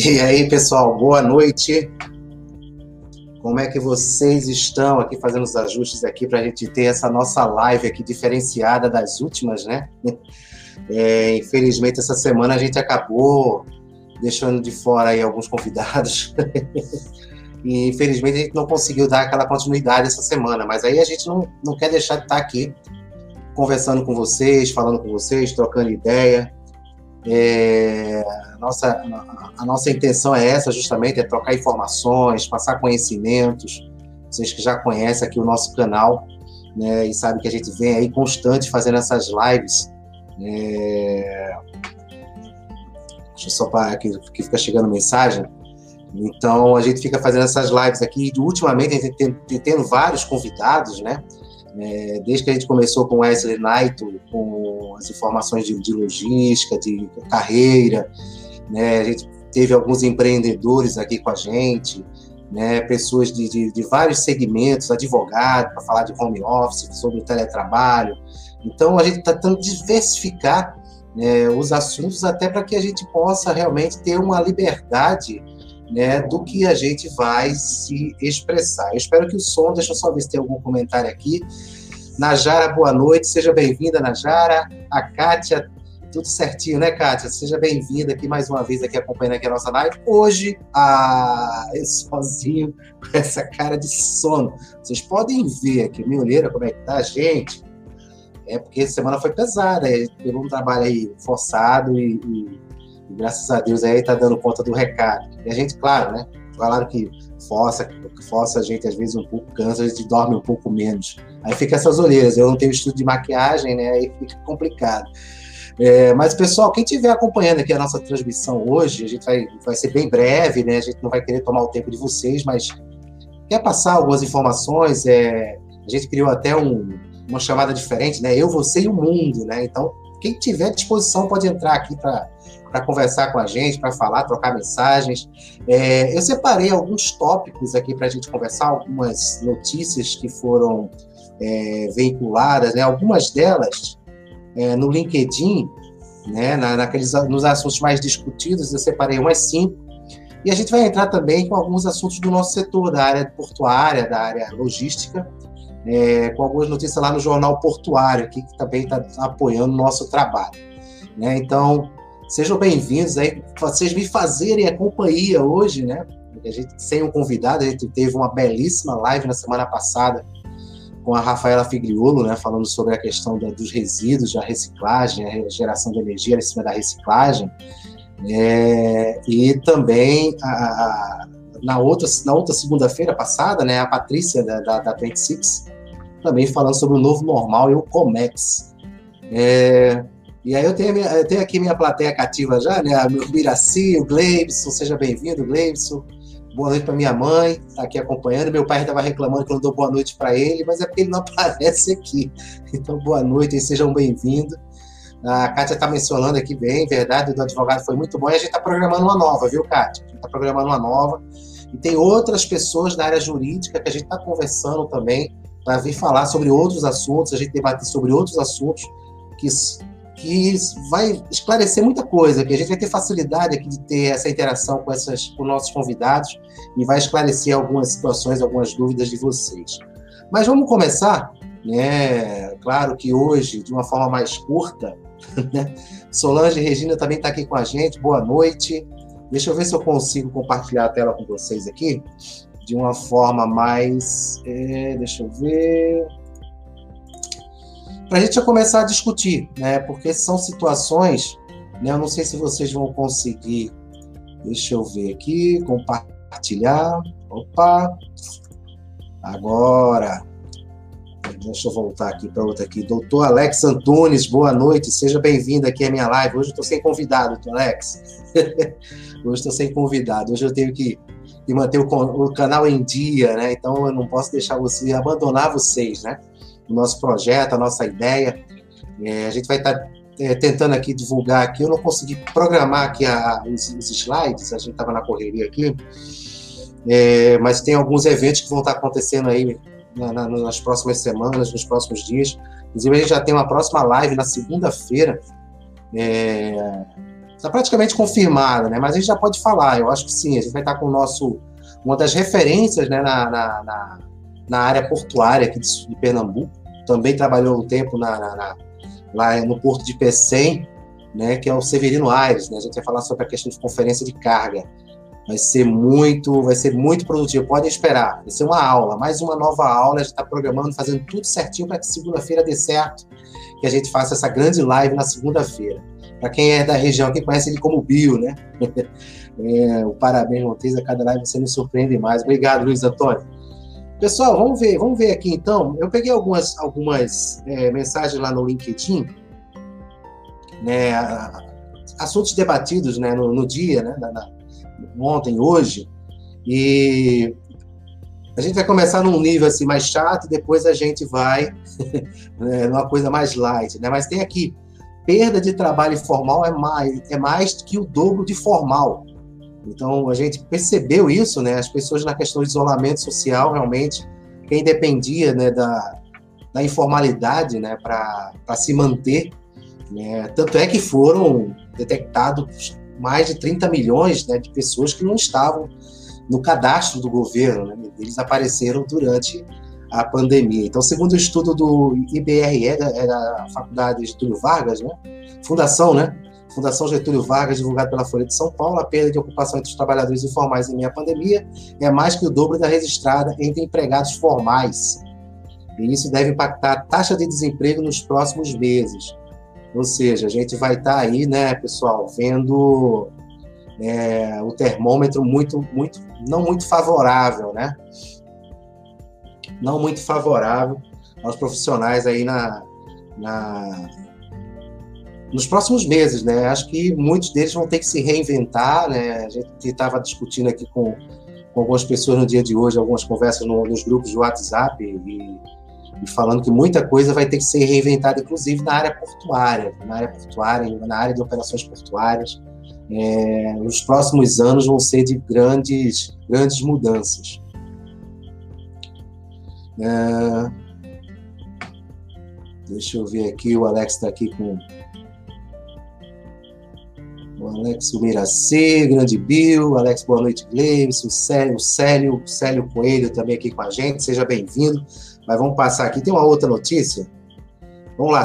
E aí, pessoal, boa noite. Como é que vocês estão aqui fazendo os ajustes aqui para a gente ter essa nossa live aqui diferenciada das últimas, né? É, infelizmente, essa semana a gente acabou deixando de fora aí alguns convidados. e infelizmente a gente não conseguiu dar aquela continuidade essa semana, mas aí a gente não, não quer deixar de estar aqui conversando com vocês, falando com vocês, trocando ideia. É, a, nossa, a, a nossa intenção é essa, justamente, é trocar informações, passar conhecimentos. Vocês que já conhecem aqui o nosso canal, né, e sabem que a gente vem aí constante fazendo essas lives. É... Deixa eu só parar aqui, que fica chegando mensagem. Então, a gente fica fazendo essas lives aqui. Ultimamente, a gente tem, tendo vários convidados, né? É, desde que a gente começou com Wesley Knight, com as informações de, de logística, de carreira, né, a gente teve alguns empreendedores aqui com a gente, né, pessoas de, de, de vários segmentos, advogados, para falar de home office, sobre o teletrabalho. Então, a gente está tentando diversificar né, os assuntos até para que a gente possa realmente ter uma liberdade né, do que a gente vai se expressar. Eu espero que o som, deixa eu só ver se tem algum comentário aqui. Najara, boa noite, seja bem-vinda, Najara. A Kátia, tudo certinho, né, Kátia? Seja bem-vinda aqui mais uma vez, aqui acompanhando aqui a nossa live. Hoje, ah, eu sozinho, com essa cara de sono. Vocês podem ver aqui, minha olheira, como é que tá, gente? É porque semana foi pesada, pegou um trabalho aí forçado e, e e graças a Deus aí tá dando conta do recado. E a gente, claro, né? Falaram que força, força a gente às vezes um pouco cansa, a gente dorme um pouco menos. Aí fica essas olheiras. Eu não tenho estudo de maquiagem, né? Aí fica complicado. É, mas, pessoal, quem estiver acompanhando aqui a nossa transmissão hoje, a gente vai, vai ser bem breve, né? A gente não vai querer tomar o tempo de vocês, mas quer passar algumas informações? É, a gente criou até um, uma chamada diferente, né? Eu, você e o mundo, né? Então, quem tiver disposição pode entrar aqui para conversar com a gente, para falar, trocar mensagens. É, eu separei alguns tópicos aqui para a gente conversar, algumas notícias que foram é, veiculadas, né? algumas delas é, no LinkedIn, né? Na, naqueles, nos assuntos mais discutidos, eu separei umas cinco. E a gente vai entrar também com alguns assuntos do nosso setor, da área portuária, da área logística, é, com algumas notícias lá no Jornal Portuário, aqui, que também está apoiando o nosso trabalho. Né? Então, Sejam bem-vindos aí, vocês me fazerem a companhia hoje, né? A gente, sem um convidado, a gente teve uma belíssima live na semana passada com a Rafaela Figriolo, né, falando sobre a questão da, dos resíduos, da reciclagem, a geração de energia em cima da reciclagem. É, e também a, a, na outra, na outra segunda-feira passada, né, a Patrícia da, da, da 26 também falando sobre o novo normal e o Comex. É, e aí eu tenho, minha, eu tenho aqui minha plateia cativa já, né? O Miraci, o Gleibson, seja bem-vindo, Gleibson. Boa noite para minha mãe, está aqui acompanhando. Meu pai estava reclamando que eu não dou boa noite para ele, mas é porque ele não aparece aqui. Então, boa noite e sejam bem-vindos. A Kátia está mencionando aqui bem, verdade, do advogado foi muito bom. E a gente está programando uma nova, viu, Kátia? A gente está programando uma nova. E tem outras pessoas da área jurídica que a gente está conversando também para vir falar sobre outros assuntos, a gente debater sobre outros assuntos que que vai esclarecer muita coisa, que a gente vai ter facilidade aqui de ter essa interação com, essas, com nossos convidados e vai esclarecer algumas situações, algumas dúvidas de vocês. Mas vamos começar, né? Claro que hoje, de uma forma mais curta, né? Solange Regina também está aqui com a gente, boa noite. Deixa eu ver se eu consigo compartilhar a tela com vocês aqui de uma forma mais. É, deixa eu ver para a gente já começar a discutir, né? Porque são situações, né? Eu não sei se vocês vão conseguir. Deixa eu ver aqui, compartilhar. Opa! Agora. Deixa eu voltar aqui para outra aqui. Doutor Alex Antunes, boa noite, seja bem-vindo aqui à minha live. Hoje eu estou sem convidado, doutor Alex. Hoje estou sem convidado. Hoje eu tenho que, que manter o, o, canal em dia, né? Então eu não posso deixar você abandonar vocês, né? o nosso projeto, a nossa ideia. É, a gente vai estar tá, é, tentando aqui divulgar aqui. Eu não consegui programar aqui a, os, os, slides, a gente estava na correria aqui, é, mas tem alguns eventos que vão estar tá acontecendo aí na, na, nas próximas semanas, nos próximos dias. Inclusive, a gente já tem uma próxima live na segunda-feira, é, está praticamente confirmada, né? Mas a gente já pode falar, eu acho que sim, a gente vai estar com o nosso, uma das referências né, na, na, na, área portuária aqui de, de, Pernambuco, também trabalhou um tempo na, lá no porto de Pecém, né, que é o Severino Aires, né? A gente vai falar sobre a questão de conferência de carga. Vai ser muito, vai ser muito produtivo. Podem esperar. Vai ser uma aula, mais uma nova aula. A gente está programando, fazendo tudo certinho para que segunda-feira dê certo, que a gente faça essa grande live na segunda-feira. Para quem é da região, quem conhece ele como Bio, né? É, o parabéns, Montes, a cada live você nos surpreende mais. Obrigado, Luiz Antônio. Pessoal, vamos ver, vamos ver aqui então. Eu peguei algumas, algumas é, mensagens lá no LinkedIn, né, assuntos debatidos né, no, no dia, né, na, na, ontem, hoje, e a gente vai começar num nível assim mais chato, e depois a gente vai né, numa coisa mais light, né? Mas tem aqui perda de trabalho informal é mais, é mais que o dobro de formal. Então, a gente percebeu isso, né? As pessoas na questão de isolamento social, realmente, quem dependia né, da, da informalidade né, para se manter, né? tanto é que foram detectados mais de 30 milhões né, de pessoas que não estavam no cadastro do governo, né? eles apareceram durante a pandemia. Então, segundo o estudo do IBRE, da, é da Faculdade Getúlio Vargas, né? Fundação, né? Fundação Getúlio Vargas, divulgado pela Folha de São Paulo, a perda de ocupação entre os trabalhadores informais em meia pandemia é mais que o dobro da registrada entre empregados formais. E isso deve impactar a taxa de desemprego nos próximos meses. Ou seja, a gente vai estar tá aí, né, pessoal, vendo é, o termômetro muito, muito, não muito favorável, né? não muito favorável aos profissionais aí na, na nos próximos meses, né? Acho que muitos deles vão ter que se reinventar, né? A gente estava discutindo aqui com, com algumas pessoas no dia de hoje, algumas conversas no, nos grupos de WhatsApp e, e, falando que muita coisa vai ter que ser reinventada, inclusive na área portuária, na área portuária, na área de operações portuárias. É, os próximos anos vão ser de grandes, grandes mudanças. É... Deixa eu ver aqui, o Alex está aqui com. O Alex Miracê, Grande Bill, Alex, boa noite, Gleice, o Célio, o Célio, Célio Coelho também aqui com a gente, seja bem-vindo. Mas vamos passar aqui, tem uma outra notícia. Vamos lá.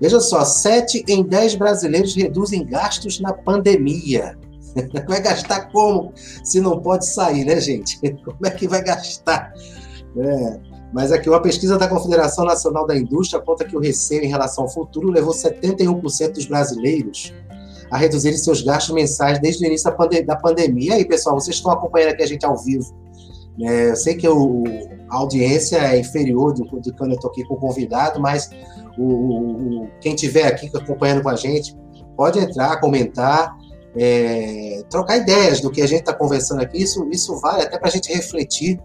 Veja só, 7 em 10 brasileiros reduzem gastos na pandemia. Vai gastar como? Se não pode sair, né, gente? Como é que vai gastar? É. Mas aqui, uma pesquisa da Confederação Nacional da Indústria aponta que o receio em relação ao futuro levou 71% dos brasileiros a reduzirem seus gastos mensais desde o início da, da pandemia. E pessoal, vocês estão acompanhando aqui a gente ao vivo. É, eu sei que o, a audiência é inferior do quando eu estou aqui com o convidado, mas o, o, quem estiver aqui acompanhando com a gente pode entrar, comentar, é, trocar ideias do que a gente está conversando aqui. Isso, isso vale até para a gente refletir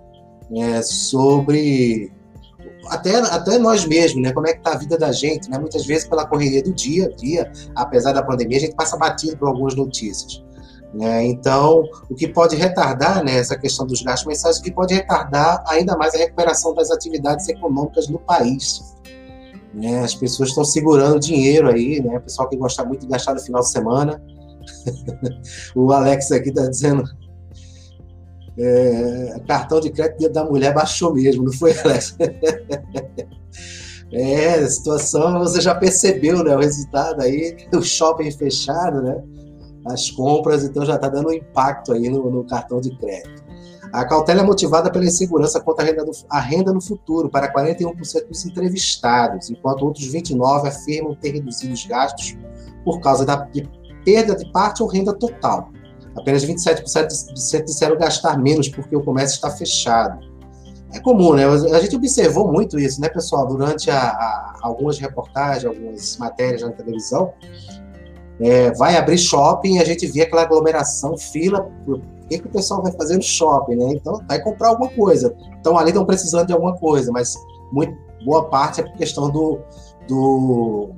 é, sobre até, até nós mesmos, né? Como é que tá a vida da gente, né? Muitas vezes pela correria do dia a dia, apesar da pandemia, a gente passa batido por algumas notícias. Né? Então, o que pode retardar né, essa questão dos gastos mensais, o que pode retardar ainda mais a recuperação das atividades econômicas no país. Né? As pessoas estão segurando dinheiro aí, né? O pessoal que gosta muito de gastar no final de semana. o Alex aqui está dizendo é, cartão de crédito da mulher baixou mesmo, não foi, Alex? é, a situação, você já percebeu, né? O resultado aí, o shopping fechado, né? As compras, então já está dando um impacto aí no, no, cartão de crédito. A cautela é motivada pela insegurança quanto à renda, do, à renda no futuro para 41% dos entrevistados, enquanto outros 29% afirmam ter reduzido os gastos por causa da perda de parte ou renda total. Apenas 27% disseram gastar menos porque o comércio está fechado. É comum, né? A gente observou muito isso, né, pessoal, durante a, a, algumas reportagens, algumas matérias na televisão. É, vai abrir shopping e a gente vê aquela aglomeração, fila. O que, que o pessoal vai fazer no shopping, né? Então, vai comprar alguma coisa. Então, ali estão precisando de alguma coisa, mas muito, boa parte é por questão do, do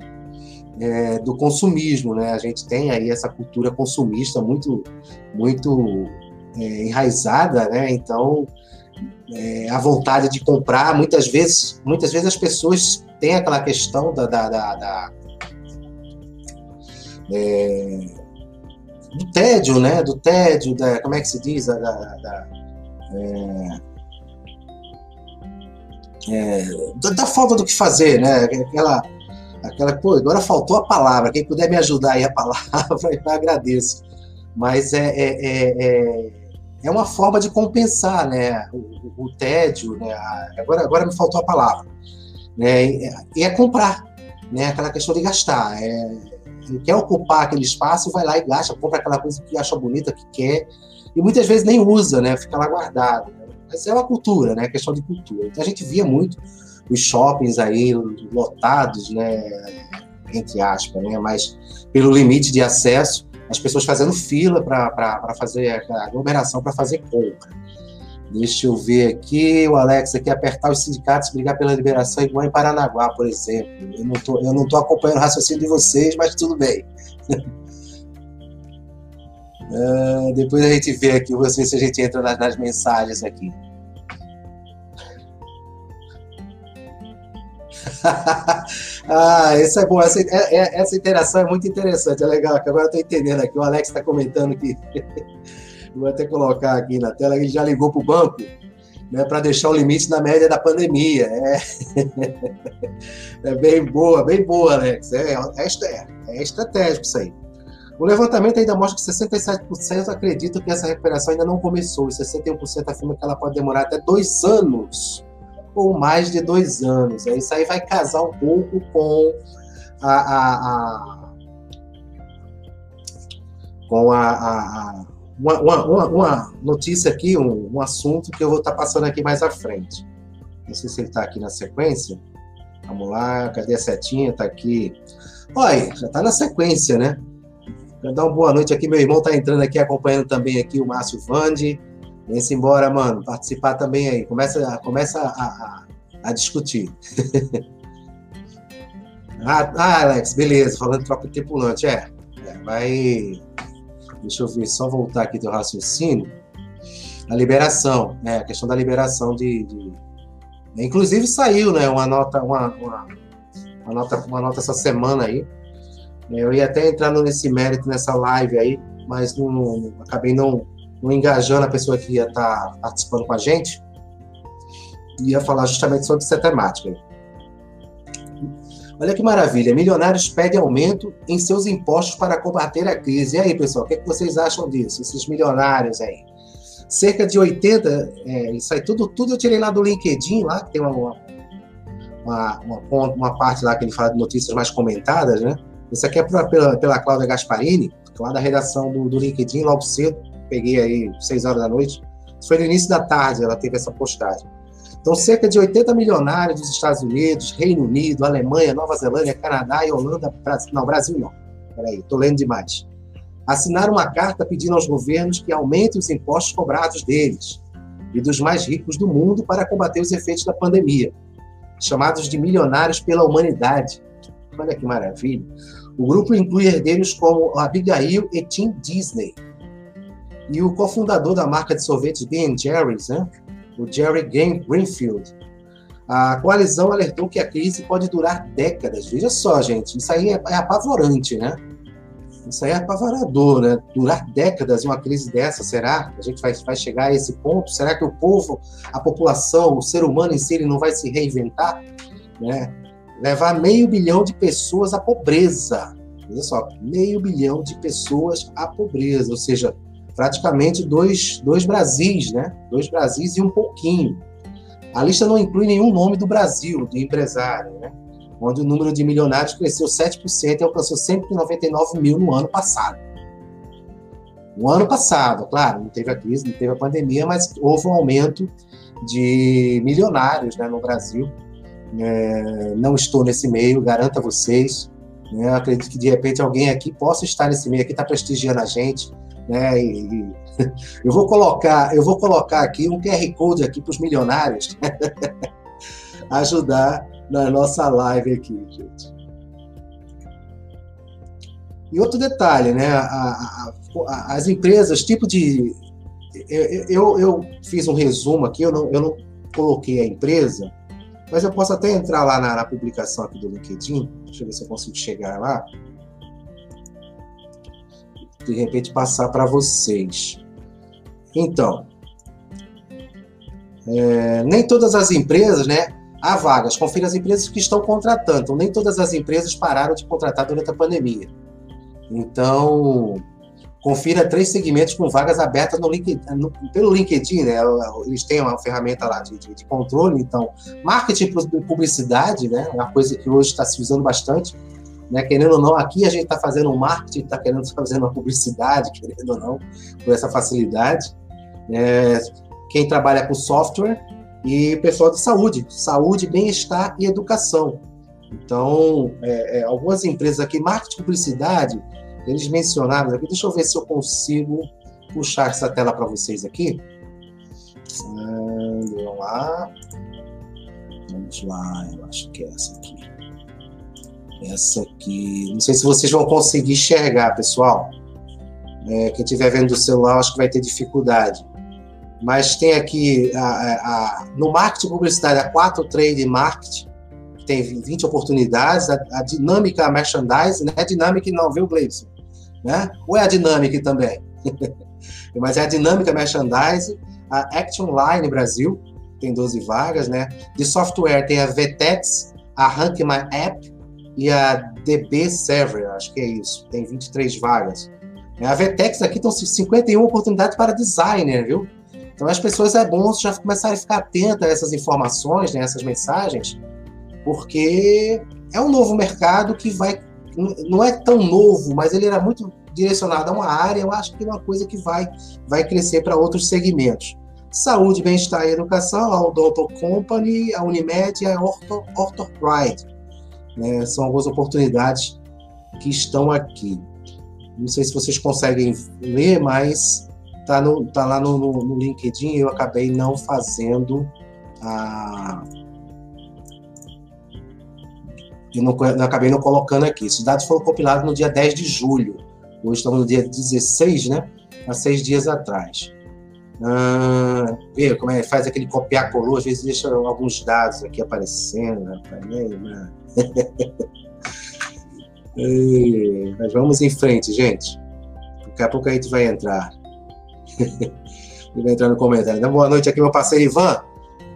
é, do consumismo, né? A gente tem aí essa cultura consumista muito, muito é, enraizada, né? Então, é, a vontade de comprar, muitas vezes, muitas vezes as pessoas têm aquela questão da, da, da, da é, do tédio, né? Do tédio, da, como é que se diz? Da, da, é, é, da, falta do que fazer, né? Aquela, aquela, pô, agora faltou a palavra. Quem puder me ajudar aí a palavra, eu agradeço. Mas é, é, é, é, é uma forma de compensar, né? O, o, tédio, né? Agora, agora me faltou a palavra. Né? E é comprar, né? Aquela questão de gastar. É, quer ocupar aquele espaço, vai lá e gasta, compra aquela coisa que acha bonita, que quer, e muitas vezes nem usa, né? Fica lá guardado. Mas é uma cultura, né? Questão de cultura. Então a gente via muito os shoppings aí lotados, né? Entre aspas, né? Mas pelo limite de acesso, as pessoas fazendo fila para fazer aglomeração, para fazer compra. Deixa eu ver aqui, o Alex aqui, apertar os sindicatos, brigar pela liberação igual em Paranaguá, por exemplo. Eu não tô, eu não tô acompanhando o raciocínio de vocês, mas tudo bem. uh, depois a gente vê aqui, você, se a gente entra nas, nas mensagens aqui. ah, isso é bom. Essa, é, é, essa interação é muito interessante, é legal. Que agora eu estou entendendo aqui. O Alex está comentando que vou até colocar aqui na tela, ele já ligou para o banco né, para deixar o limite na média da pandemia. É, é bem boa, bem boa, Alex. É, é, é estratégico isso aí. O levantamento ainda mostra que 67% acreditam que essa recuperação ainda não começou e 61% afirma que ela pode demorar até dois anos ou mais de dois anos. Isso aí vai casar um pouco com a, a, a com a, a, uma, uma, uma notícia aqui, um, um, assunto que eu vou estar passando aqui mais à frente. Não sei se ele está aqui na sequência. Vamos lá, cadê a setinha? Está aqui. Olha, já está na sequência, né? Quero dar uma boa noite aqui. Meu irmão está entrando aqui, acompanhando também aqui o Márcio Vande. Vem-se embora, mano. Participar também aí. Começa, começa a, a, a discutir. ah, ah, Alex, beleza. Falando troca de tripulante. É, é vai Deixa eu ver, só voltar aqui do raciocínio. A liberação, né? A questão da liberação de, de... Inclusive saiu, né? Uma nota, uma, uma, uma, nota, uma nota essa semana aí. Eu ia até entrar nesse mérito nessa live aí, mas não, não acabei não, não engajando a pessoa que ia estar tá participando com a gente. Ia falar justamente sobre essa temática. Olha que maravilha, milionários pedem aumento em seus impostos para combater a crise. E aí, pessoal, o que, é que vocês acham disso, esses milionários aí? Cerca de 80, é, isso aí tudo, tudo eu tirei lá do LinkedIn, lá, que tem uma, uma, uma, uma parte lá que ele fala de notícias mais comentadas, né? Isso aqui é pela, pela Cláudia Gasparini, lá da redação do, do LinkedIn, logo cedo, peguei aí 6 horas da noite. Foi no início da tarde, ela teve essa postagem. Então, cerca de 80 milionários dos Estados Unidos, Reino Unido, Alemanha, Nova Zelândia, Canadá e Holanda, Brasil, não, Brasil não, peraí, estou lendo demais, assinaram uma carta pedindo aos governos que aumentem os impostos cobrados deles e dos mais ricos do mundo para combater os efeitos da pandemia, chamados de milionários pela humanidade. Olha que maravilha. O grupo inclui herdeiros como Abigail e Tim Disney, e o cofundador da marca de sorvetes Ben Jerry's, né? o Jerry Greenfield. A coalizão alertou que a crise pode durar décadas. Veja só, gente, isso aí é, é apavorante, né? Isso aí é apavorador, né? Durar décadas uma crise dessa, será? A gente vai, vai chegar a esse ponto? Será que o povo, a população, o ser humano em si, ele não vai se reinventar? Né? Levar meio bilhão de pessoas à pobreza. Veja só, meio bilhão de pessoas à pobreza, ou seja, praticamente dois, dois Brasis, né? Dois Brasis e um pouquinho. A lista não inclui nenhum nome do Brasil, de empresário, né? Onde o número de milionários cresceu 7% e alcançou 199 mil no ano passado. No ano passado, claro, não teve a crise, não teve a pandemia, mas houve um aumento de milionários né, no Brasil. É, não estou nesse meio, garanto a vocês. Né, acredito que de repente alguém aqui possa estar nesse meio aqui, está prestigiando a gente, né? E, e, eu vou colocar, eu vou colocar aqui um QR Code aqui para os milionários ajudar na nossa live aqui, gente. E outro detalhe, né? A, a, a, as empresas, tipo de. Eu, eu, eu, fiz um resumo aqui, eu não, eu não coloquei a empresa, mas eu posso até entrar lá na, na publicação aqui do LinkedIn. Deixa eu ver se eu consigo chegar lá. De repente passar para vocês. Então, é, nem todas as empresas, né? Há vagas. Confira as empresas que estão contratando. Nem todas as empresas pararam de contratar durante a pandemia. Então, confira três segmentos com vagas abertas no LinkedIn, no, pelo LinkedIn, né? Eles têm uma ferramenta lá de, de, de controle. Então, marketing e publicidade, né? É uma coisa que hoje está se usando bastante. Né? Querendo ou não, aqui a gente está fazendo um marketing, está querendo fazer uma publicidade, querendo ou não, por essa facilidade. É, quem trabalha com software e pessoal de saúde, saúde, bem-estar e educação. Então, é, é, algumas empresas aqui, marketing e publicidade, eles mencionaram aqui, deixa eu ver se eu consigo puxar essa tela para vocês aqui. Vamos lá. Vamos lá, eu acho que é essa aqui. Essa aqui. Não sei se vocês vão conseguir enxergar, pessoal. É, quem estiver vendo do celular, acho que vai ter dificuldade mas tem aqui a, a, no marketing publicidade, a 4 Trade Marketing, que tem 20 oportunidades, a, a dinâmica merchandising, né? A dinâmica não, viu, Gleison? Né? Ou é a dinâmica também? mas é a dinâmica merchandising, a Action Line Brasil, tem 12 vagas, né? De software tem a VTEX, a Rank My App e a DB Server, acho que é isso, tem 23 vagas. A VTEX aqui estão 51 oportunidades para designer, viu? Então, as pessoas é bom já começarem a ficar atentas a essas informações, né, essas mensagens, porque é um novo mercado que vai. Não é tão novo, mas ele era muito direcionado a uma área, eu acho que é uma coisa que vai, vai crescer para outros segmentos. Saúde, bem-estar e educação, a Odonto Company, a Unimed e a Ortho, Orthopride. Né, são algumas oportunidades que estão aqui. Não sei se vocês conseguem ler, mas tá, no, tá lá no, no, no LinkedIn, eu acabei não fazendo a. Eu não, acabei não colocando aqui. Esses dados foram compilados no dia 10 de julho. Hoje estamos no dia 16, né? Há seis dias atrás. Ah, vê como é, faz aquele copiar colou, às vezes deixa alguns dados aqui aparecendo. Né? né? Mas vamos em frente, gente. Daqui a pouco a gente vai entrar. Ele vai entrar no comentário. Boa noite aqui, meu parceiro Ivan.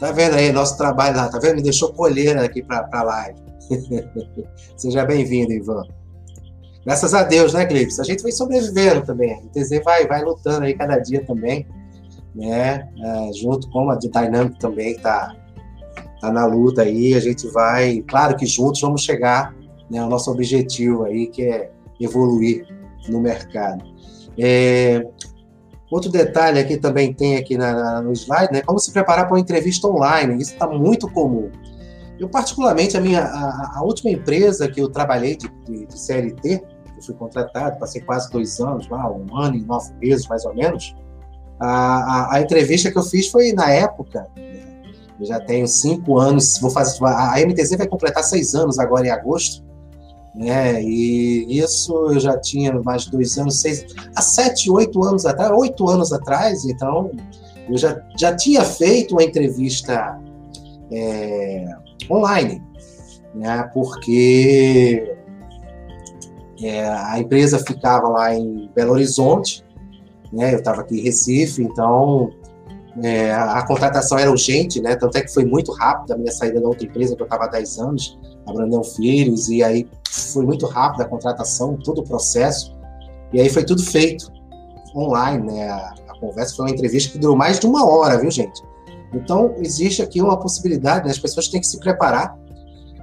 Tá vendo aí nosso trabalho lá, tá vendo? Me deixou colher aqui para a live. Seja bem-vindo, Ivan. Graças a Deus, né, Clips? A gente vai sobrevivendo também. A ITZ vai, vai lutando aí cada dia também, né? É, junto com a Dynamic também tá, tá na luta aí. A gente vai, claro que juntos vamos chegar né, ao nosso objetivo aí, que é evoluir no mercado. É, Outro detalhe aqui também tem aqui na, na, no slide, né? Como se preparar para uma entrevista online. Isso está muito comum. Eu, particularmente, a minha a, a última empresa que eu trabalhei de, de, de, CLT, eu fui contratado, passei quase dois anos lá, um ano e nove meses, mais ou menos. A, a, a entrevista que eu fiz foi na época, eu já tenho cinco anos, vou fazer, a MTZ vai completar seis anos agora em agosto né? E isso eu já tinha mais de dois anos, seis, há sete, oito anos atrás, oito anos atrás, então eu já, já tinha feito uma entrevista é, online, né? Porque é, a empresa ficava lá em Belo Horizonte, né? Eu estava aqui em Recife, então é, a, a, contratação era urgente, né? Tanto é que foi muito rápido a minha saída da outra empresa que eu estava há 10 anos, a Brandão Filhos, e aí foi muito rápido a contratação, todo o processo, e aí foi tudo feito online, né? A, a, conversa foi uma entrevista que durou mais de uma hora, viu, gente? Então, existe aqui uma possibilidade, né? as pessoas têm que se preparar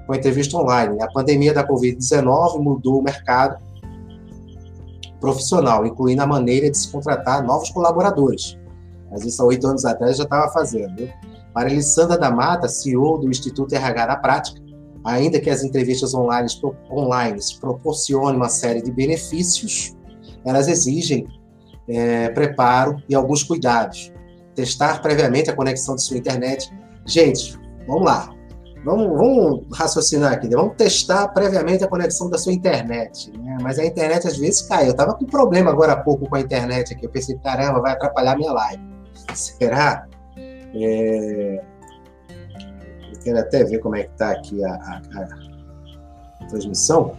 com a entrevista online. A pandemia da Covid-19 mudou o mercado profissional, incluindo a maneira de se contratar novos colaboradores. Mas isso há oito anos atrás já estava fazendo. Para Elissandra da Mata, CEO do Instituto RH na Prática, ainda que as entrevistas online, online proporcionem uma série de benefícios, elas exigem é, preparo e alguns cuidados. Testar previamente a conexão de sua internet. Gente, vamos lá. Vamos, vamos raciocinar aqui. Né? Vamos testar previamente a conexão da sua internet. Né? Mas a internet às vezes cai. Eu estava com problema agora há pouco com a internet aqui. Eu pensei, caramba, vai atrapalhar minha live. Será? É, quero até ver como é que está aqui a, a, a, transmissão.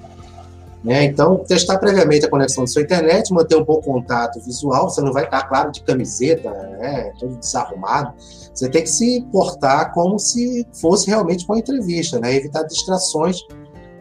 Né? Então, testar previamente a conexão da sua internet, manter um bom contato visual. Você não vai estar, claro, de camiseta, né? desarrumado. Você tem que se portar como se fosse realmente uma entrevista, né? evitar distrações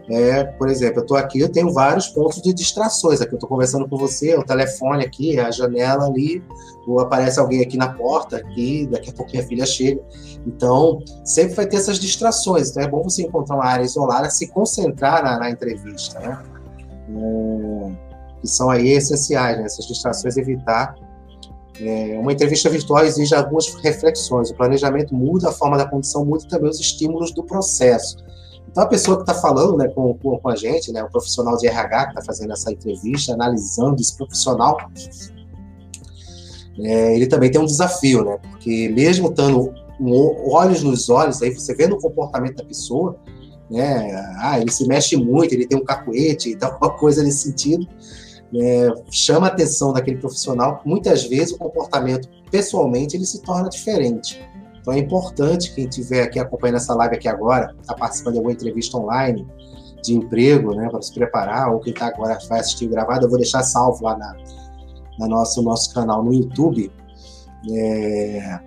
é, por exemplo, eu estou aqui, eu tenho vários pontos de distrações. Aqui eu estou conversando com você, o telefone aqui, a janela ali, ou aparece alguém aqui na porta, aqui, daqui a pouco minha filha chega. Então, sempre vai ter essas distrações. Então, é bom você encontrar uma área isolada, se concentrar na, na entrevista, né? É, que são aí essenciais, né? Essas distrações, evitar. É, uma entrevista virtual exige algumas reflexões. O planejamento muda, a forma da condição muda e também os estímulos do processo. Então, a pessoa que está falando né, com, com, com, a gente, né, o profissional de RH que está fazendo essa entrevista, analisando esse profissional, é, ele também tem um desafio, né? Porque mesmo estando olhos nos olhos, aí você vê no comportamento da pessoa, né? Ah, ele se mexe muito, ele tem um cacuete, então alguma coisa nesse sentido, né, chama a atenção daquele profissional. Muitas vezes o comportamento, pessoalmente, ele se torna diferente. Então é importante quem estiver aqui acompanhando essa live aqui agora, está participando de alguma entrevista online de emprego, né, para se preparar, ou quem está agora vai assistir gravado, eu vou deixar salvo lá na, na nosso, nosso canal no YouTube. É,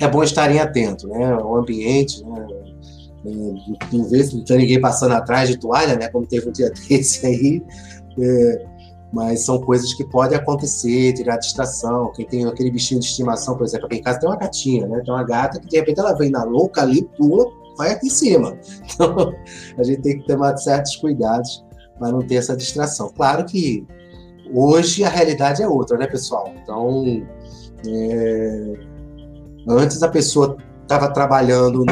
é bom estarem atentos, né? O ambiente, né? Vez de não ter ninguém passando atrás de toalha, né? Como teve um dia desse aí, é, mas são coisas que podem acontecer, tirar distração. Quem tem aquele bichinho de estimação, por exemplo, aqui em casa tem uma gatinha, né? Tem uma gata que de repente ela vem na louca ali, pula, vai aqui em cima. Então, a gente tem que tomar certos cuidados para não ter essa distração. Claro que hoje a realidade é outra, né, pessoal? Então, é... antes a pessoa estava trabalhando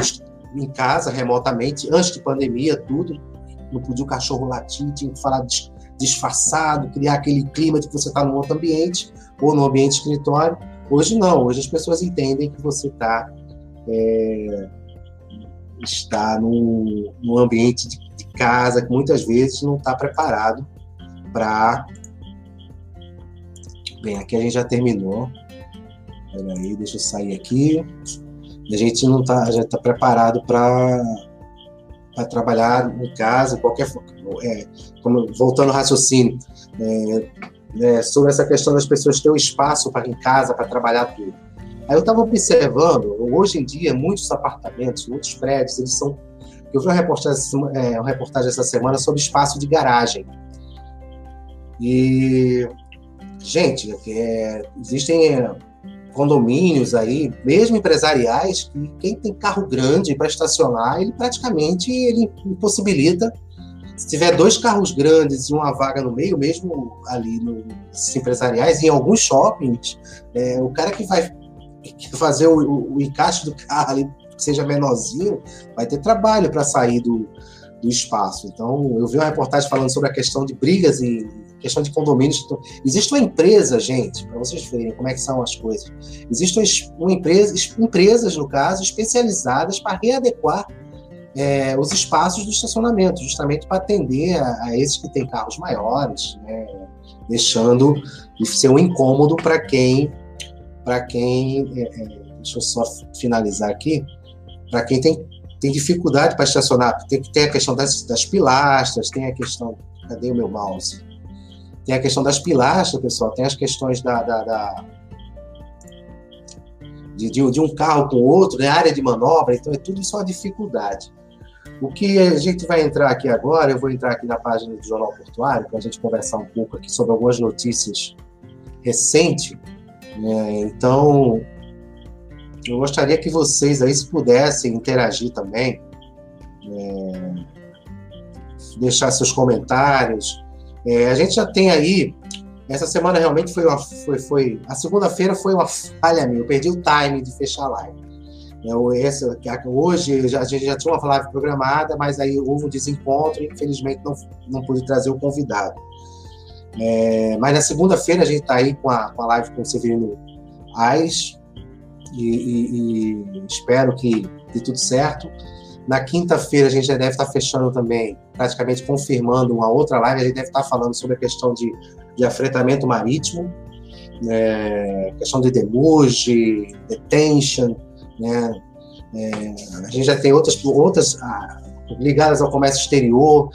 em casa remotamente, antes de pandemia, tudo. Não podia o cachorro latir, tinha que falar disfarçado, criar aquele clima de que você está num outro ambiente ou no ambiente escritório. Hoje não, hoje as pessoas entendem que você está é, está num, num ambiente de, de, casa que muitas vezes não está preparado para. Bem, aqui a gente já terminou. Peraí, deixa eu sair aqui. A gente não tá, já está preparado para trabalhar em casa, qualquer é, como, voltando ao raciocínio, é, é, sobre essa questão das pessoas terem um espaço para em casa para trabalhar tudo. Aí eu estava observando, hoje em dia, muitos apartamentos, muitos prédios, eles são. Eu vi uma reportagem, é, uma reportagem essa semana sobre espaço de garagem. E, gente, é, existem é, condomínios aí, mesmo empresariais, que quem tem carro grande para estacionar, ele praticamente ele impossibilita se tiver dois carros grandes e uma vaga no meio, mesmo ali nos empresariais, em alguns shoppings, é, o cara que vai fazer o, o, o, encaixe do carro ali, seja menorzinho, vai ter trabalho para sair do, do espaço. Então, eu vi uma reportagem falando sobre a questão de brigas e questão de condomínios. Então, existe uma empresa, gente, para vocês verem como é que são as coisas. Existem uma empresa, empresas, no caso, especializadas para readequar é, os espaços do estacionamento, justamente para atender a, a, esses que têm carros maiores, né, deixando de ser um incômodo para quem, para quem, é, é, deixa eu só finalizar aqui, para quem tem, tem dificuldade para estacionar, tem que ter a questão das, das pilastras, tem a questão, cadê o meu mouse? Tem a questão das pilastras, pessoal, tem as questões da, da, da de, de, um carro com outro, né? área de manobra, então é tudo isso uma dificuldade. O que a gente vai entrar aqui agora, eu vou entrar aqui na página do Jornal Portuário para a gente conversar um pouco aqui sobre algumas notícias recentes. Né? Então, eu gostaria que vocês aí, se pudessem interagir também, é, deixar seus comentários. É, a gente já tem aí, essa semana realmente foi uma, foi, foi a segunda-feira foi uma falha minha, eu perdi o time de fechar a live. É, essa, hoje já, a gente já tinha uma live programada, mas aí houve um desencontro e infelizmente não, não pude trazer o convidado. É, mas na segunda-feira a gente está aí com a, com a live com o Severino Ais e, e, e, espero que dê tudo certo. Na quinta-feira a gente já deve estar tá fechando também, praticamente confirmando uma outra live, a gente deve estar falando sobre a questão de, de afretamento marítimo, é, questão de demuge, detention, né? É, a gente já tem outras, outras ah, ligadas ao comércio exterior,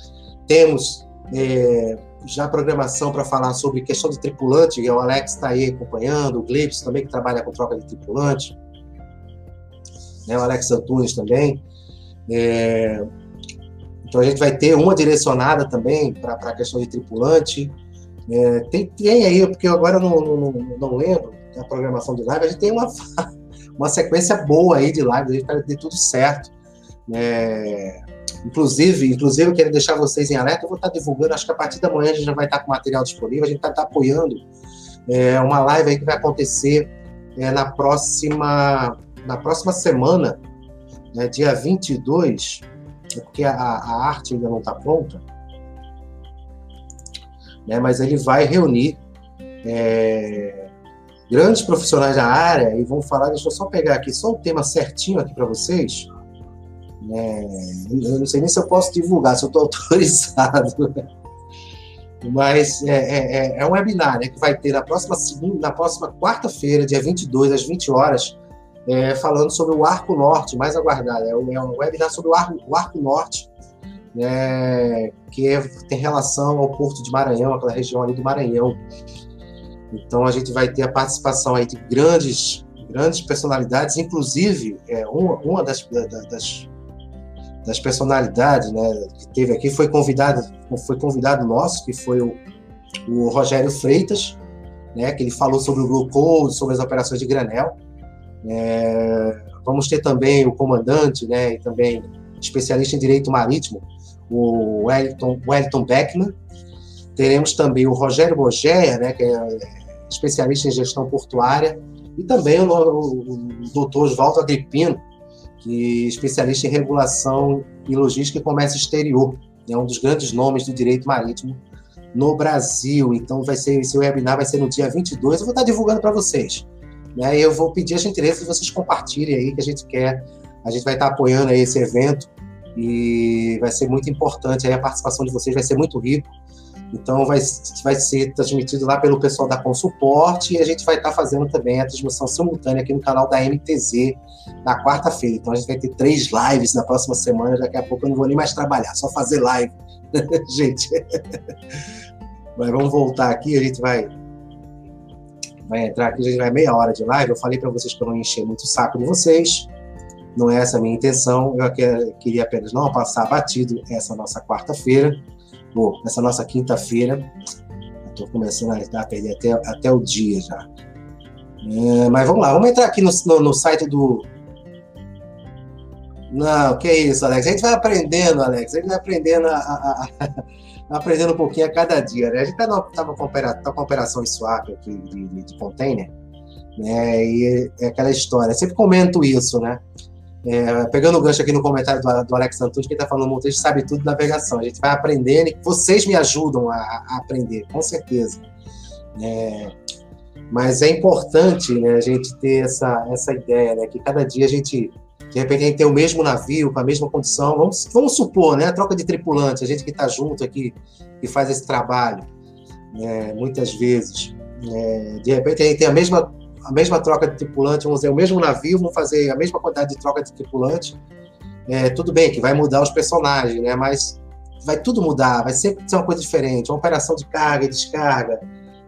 temos é, já programação para falar sobre questão de tripulante, o Alex está aí acompanhando, o Gleibs também, que trabalha com troca de tripulante, né, o Alex Antunes também. É, então a gente vai ter uma direcionada também para a questão de tripulante. É, tem, tem aí, porque agora eu não, não, não lembro da programação de live, a gente tem uma, uma sequência boa aí de live, a gente vai ter tudo certo. É, Inclusive, inclusive, eu quero deixar vocês em alerta, eu vou estar divulgando, acho que a partir da manhã a gente já vai estar com material disponível, a gente vai estar apoiando é, uma live aí que vai acontecer é, na, próxima, na próxima semana, né, dia 22, é porque a, a arte ainda não está pronta, né, mas ele vai reunir é, grandes profissionais da área e vão falar, deixa eu só pegar aqui só o tema certinho aqui para vocês, é, eu não sei nem se eu posso divulgar, se eu estou autorizado. Mas é, é, é, é, um webinar né, que vai ter na próxima segunda, na próxima quarta-feira, dia 22, às 20 horas, é, falando sobre o Arco Norte, mais aguardado. É um, é um webinar sobre o Arco, o Arco Norte, né, que é, tem relação ao Porto de Maranhão, aquela região ali do Maranhão. Então a gente vai ter a participação aí de grandes, grandes personalidades, inclusive é, uma, uma das, das das personalidades, né, que teve aqui foi convidado, foi convidado nosso, que foi o, o Rogério Freitas, né, que ele falou sobre o glucose, sobre as operações de granel. É, vamos ter também o comandante, né, e também especialista em direito marítimo, o Wellington, Wellington Beckman. Teremos também o Rogério Boger, né, que é especialista em gestão portuária, e também o, o, o doutor Oswaldo Agripino, que é especialista em regulação e logística e comércio exterior. É um dos grandes nomes do direito marítimo no Brasil. Então, vai ser esse webinar vai ser no dia 22. Eu vou estar divulgando para vocês. Né? E eu vou pedir a gentileza que vocês compartilhem aí, que a gente quer. A gente vai estar apoiando aí esse evento e vai ser muito importante. Aí a participação de vocês vai ser muito rico. Então, vai, vai ser transmitido lá pelo pessoal da Consuporte e a gente vai estar fazendo também a transmissão simultânea aqui no canal da MTZ na quarta-feira. Então, a gente vai ter três lives na próxima semana. Daqui a pouco eu não vou nem mais trabalhar, só fazer live. gente. Mas vamos voltar aqui, a gente vai vai entrar aqui, a gente vai meia hora de live. Eu falei para vocês que eu não encher muito o saco de vocês. Não é essa a minha intenção. Eu queria apenas não passar batido essa nossa quarta-feira Bom, nessa nossa quinta-feira, estou começando a perder até, até o dia já. É, mas vamos lá, vamos entrar aqui no, no, no, site do. Não, que isso, Alex. A gente vai aprendendo, Alex. A gente vai aprendendo, a, a, a, aprendendo um pouquinho a cada dia. Né? A gente está tá com, tá com operação em swap aqui de, de, de container. Né? E é aquela história. Eu sempre comento isso, né? É, pegando o gancho aqui no comentário do, do Alex Antunes, que está falando muito, a gente sabe tudo de navegação. A gente vai aprendendo e vocês me ajudam a, a aprender, com certeza. É, mas é importante né, a gente ter essa, essa ideia, né, que cada dia a gente, de repente, a gente tem o mesmo navio, com a mesma condição. Vamos, vamos supor, né, a troca de tripulante, a gente que está junto aqui, que faz esse trabalho, né, muitas vezes. É, de repente, a gente tem a mesma a mesma troca de tripulante, vamos dizer, o mesmo navio, vamos fazer a mesma quantidade de troca de tripulante. É, tudo bem que vai mudar os personagens, né? Mas vai tudo mudar, vai sempre ser uma coisa diferente. Uma operação de carga e descarga,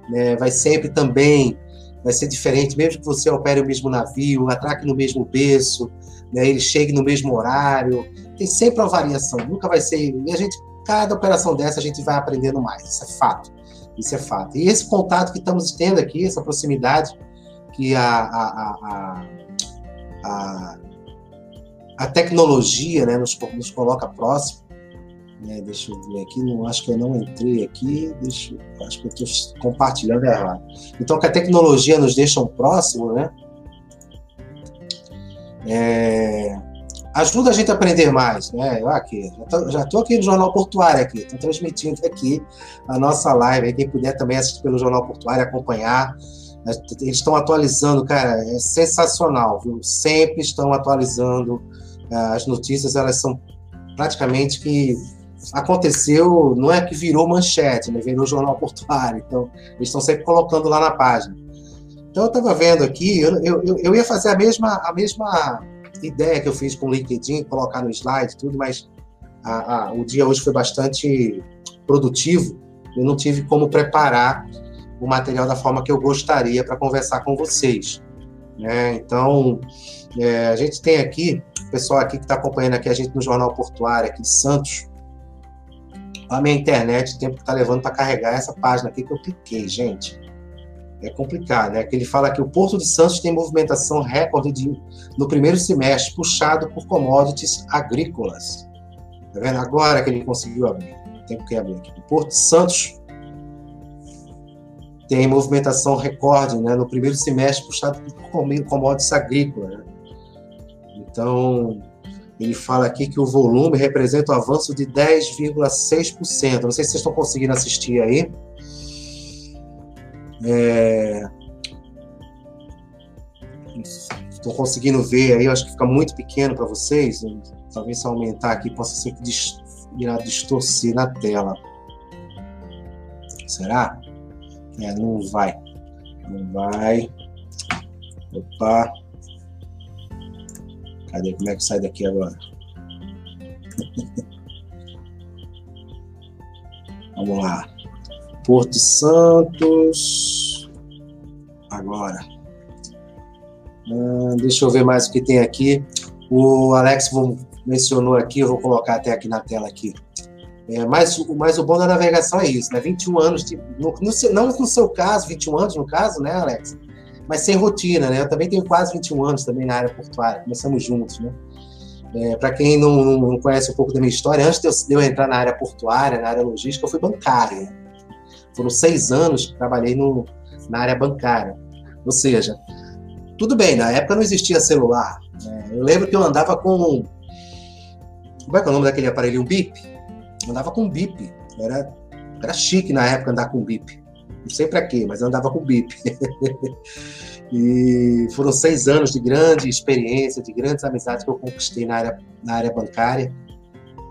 né? Vai sempre também vai ser diferente, mesmo que você opere o mesmo navio, atraque no mesmo berço, né? Ele chegue no mesmo horário. Tem sempre uma variação. Nunca vai ser. E a gente, cada operação dessa, a gente vai aprendendo mais. Isso é fato. Isso é fato. E esse contato que estamos tendo aqui, essa proximidade que a, a, a, a, a tecnologia né, nos, nos coloca próximo. Né, deixa eu ver aqui, não, acho que eu não entrei aqui, deixa, acho que eu estou compartilhando errado. Então, que a tecnologia nos deixa um próximo, né? É, ajuda a gente a aprender mais, né? Eu aqui, já estou aqui no Jornal Portuário aqui, estou transmitindo aqui a nossa live. Quem puder também assistir pelo Jornal Portuário, acompanhar. Eles estão atualizando, cara, é sensacional, viu? Sempre estão atualizando. É, as notícias, elas são praticamente que aconteceu, não é que virou manchete, né? Virou jornal portuário. Então, eles estão sempre colocando lá na página. Então, eu estava vendo aqui, eu, eu, eu ia fazer a mesma, a mesma ideia que eu fiz com o LinkedIn, colocar no slide tudo, mas a, a, o dia hoje foi bastante produtivo, eu não tive como preparar o material da forma que eu gostaria para conversar com vocês. Né? Então, é, a gente tem aqui, o pessoal aqui que está acompanhando aqui a gente no Jornal Portuário aqui de Santos, a minha internet, o tempo que está levando para carregar essa página aqui que eu cliquei, gente. É complicado, né? Que ele fala que o Porto de Santos tem movimentação recorde de, no primeiro semestre, puxado por commodities agrícolas. Tá vendo? Agora que ele conseguiu abrir. Tem que abrir aqui. O Porto de Santos tem movimentação recorde né, no primeiro semestre puxado por commodities agrícolas. Né? Então, ele fala aqui que o volume representa um avanço de 10,6%. Não sei se vocês estão conseguindo assistir aí. É... Estou conseguindo ver aí, acho que fica muito pequeno para vocês. Talvez se aumentar aqui possa ser que irá distorcer na tela. Será? É, não vai. Não vai. Opa. Cadê? Como é que sai daqui agora? Vamos lá. Porto Santos. Agora. Ah, deixa eu ver mais o que tem aqui. O Alex mencionou aqui, eu vou colocar até aqui na tela aqui. É, mas, mas o bom da navegação é isso, né? 21 anos, de, no, no, não no seu caso, 21 anos no caso, né, Alex? Mas sem rotina, né? Eu também tenho quase 21 anos também na área portuária, começamos juntos, né? É, Para quem não, não, conhece um pouco da minha história, antes de eu, de eu, entrar na área portuária, na área logística, eu fui bancário. Né? Foram seis anos que trabalhei no, na área bancária. Ou seja, tudo bem, na época não existia celular. Né? Eu lembro que eu andava com. Como é que é o nome daquele aparelho? Um bip? Andava com bip. Era, era chique na época andar com bip. Não sei para quê, mas eu andava com bip. e foram seis anos de grande experiência, de grandes amizades que eu conquistei na área, na área bancária.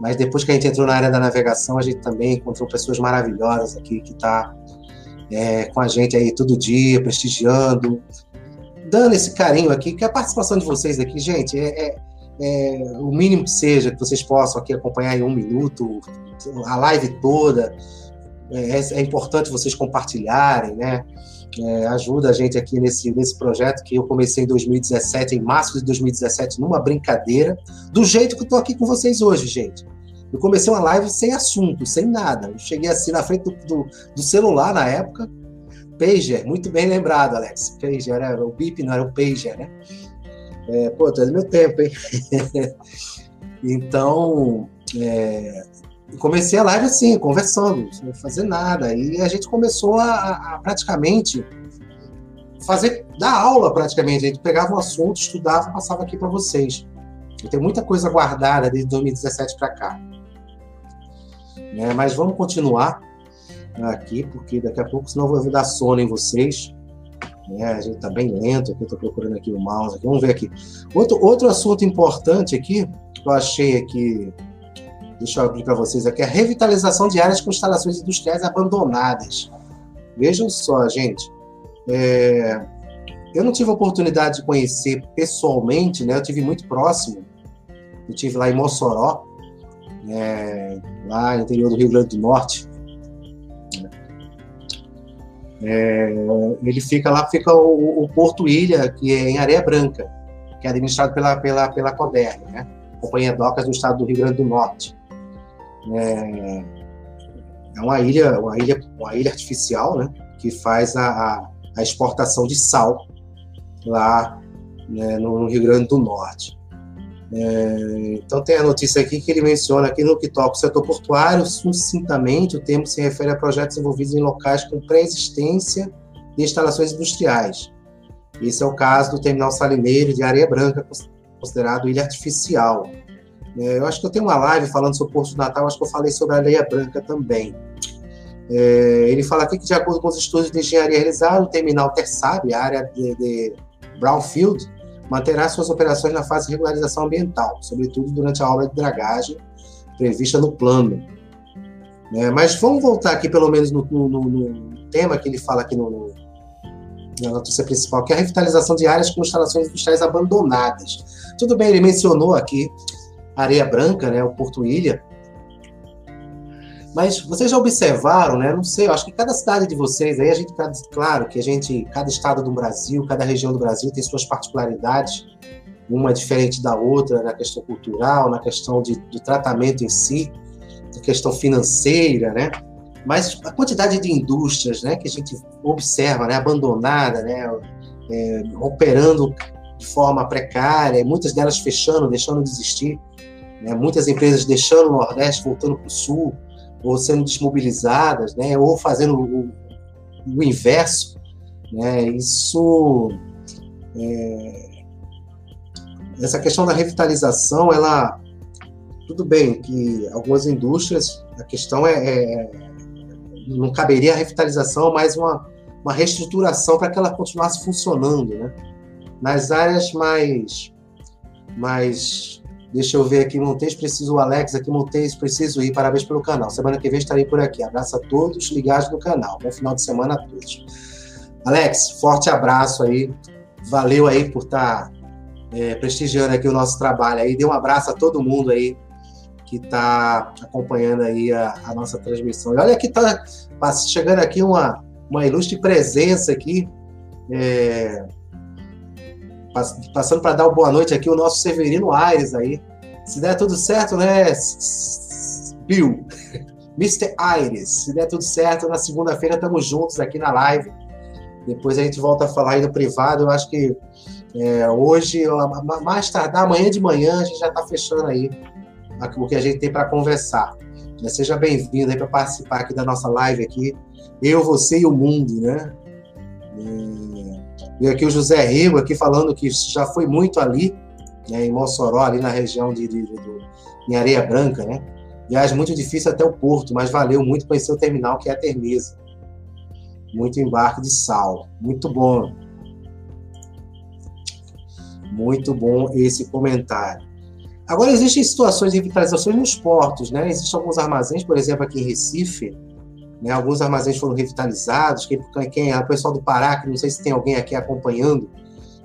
Mas depois que a gente entrou na área da navegação, a gente também encontrou pessoas maravilhosas aqui que tá é, com a gente aí todo dia, prestigiando, dando esse carinho aqui, que a participação de vocês aqui, gente, é, é, é, o mínimo que seja, que vocês possam aqui acompanhar em um minuto, a live toda. É, é importante vocês compartilharem, né? É, ajuda a gente aqui nesse, nesse projeto que eu comecei em 2017, em março de 2017, numa brincadeira, do jeito que eu tô aqui com vocês hoje, gente. Eu comecei uma live sem assunto, sem nada. Eu cheguei assim na frente do, do, do celular na época. Pager, muito bem lembrado, Alex. Pager, era o BIP, não era o Pager, né? É, pô, tá do meu tempo, hein? então, é, comecei a live assim, conversando, sem fazer nada. E a gente começou a, a praticamente fazer, dar aula praticamente. A gente pegava um assunto, estudava, passava aqui para vocês. Eu tenho muita coisa guardada desde 2017 para cá. É, mas vamos continuar aqui, porque daqui a pouco, senão eu vou dar sono em vocês. É, a gente está bem lento aqui, estou procurando aqui o mouse. Aqui. Vamos ver aqui. Outro, outro assunto importante aqui, que eu achei aqui, deixa eu abrir para vocês aqui, a revitalização de áreas com instalações industriais abandonadas. Vejam só, gente. É, eu não tive a oportunidade de conhecer pessoalmente, né? Eu tive muito próximo. Eu tive lá em Mossoró, é, lá no interior do Rio Grande do Norte. É, ele fica lá, fica o, o, Porto Ilha, que é em Areia Branca, que é administrado pela, pela, pela CODERN, né? Companhia Docas do Estado do Rio Grande do Norte. É, é uma ilha, uma ilha, uma ilha artificial, né? Que faz a, a, a exportação de sal lá né, no Rio Grande do Norte. É, então tem a notícia aqui que ele menciona aqui no que toca o setor portuário, sucintamente o termo se refere a projetos envolvidos em locais com pré-existência de instalações industriais. Esse é o caso do terminal salineiro de Areia Branca, considerado ilha artificial. É, eu acho que eu tenho uma live falando sobre o Porto do Natal, acho que eu falei sobre a Areia Branca também. É, ele fala aqui que, de acordo com os estudos de engenharia realizados, o terminal Tersab, a área de, de Brownfield, manterá suas operações na fase de regularização ambiental, sobretudo durante a obra de dragagem prevista no plano. É, mas vamos voltar aqui, pelo menos, no, no, no tema que ele fala aqui no, na notícia principal, que é a revitalização de áreas com instalações industriais abandonadas. Tudo bem, ele mencionou aqui Areia Branca, né, o Porto Ilha, Mas vocês já observaram, né? Não sei, eu acho que cada cidade de vocês, aí a gente, claro que a gente, cada estado do Brasil, cada região do Brasil tem suas particularidades, uma é diferente da outra na questão cultural, na questão de, do tratamento em si, na questão financeira, né? Mas a quantidade de indústrias, né, que a gente observa, né, abandonada, né, é, operando de forma precária, muitas delas fechando, deixando de existir, né, muitas empresas deixando o Nordeste, voltando para o Sul, ou sendo desmobilizadas, né, ou fazendo o, o inverso, né, isso é, essa questão da revitalização, ela tudo bem que algumas indústrias, a questão é, é não caberia a revitalização, mas uma, uma reestruturação para que ela continuasse funcionando, né? Nas áreas mais mais Deixa eu ver aqui, Montes, preciso o Alex aqui, Montes, preciso ir. Parabéns pelo canal. Semana que vem estarei por aqui. Abraço a todos ligados no canal. Bom final de semana a todos. Alex, forte abraço aí. Valeu aí por estar tá, é, prestigiando aqui o nosso trabalho aí. Dê um abraço a todo mundo aí que está acompanhando aí a, a, nossa transmissão. E olha que está chegando aqui uma, uma ilustre presença aqui. É, passando para dar uma boa noite aqui, o nosso Severino Aires aí. Se der tudo certo, né, Bill? Mr. Aires, se der tudo certo, na segunda-feira estamos juntos aqui na live. Depois a gente volta a falar aí no privado. Eu acho que é, hoje, mais tarde, amanhã de manhã, a gente já está fechando aí o que a gente tem para conversar. Seja bem-vindo aí para participar aqui da nossa live aqui. Eu, você e o mundo, né? E aqui o José Rigo aqui falando que já foi muito ali, né, em Mossoró, ali na região de, de, de, de em Areia Branca, né? Viagem muito difícil até o porto, mas valeu muito conhecer o terminal que é a Termesa. Muito embarque de sal. Muito bom. Muito bom esse comentário. Agora, existem situações de revitalização nos portos, né? Existem alguns armazéns, por exemplo, aqui em Recife, né? Alguns armazéns foram revitalizados. Quem, quem é o pessoal do Pará, que não sei se tem alguém aqui acompanhando,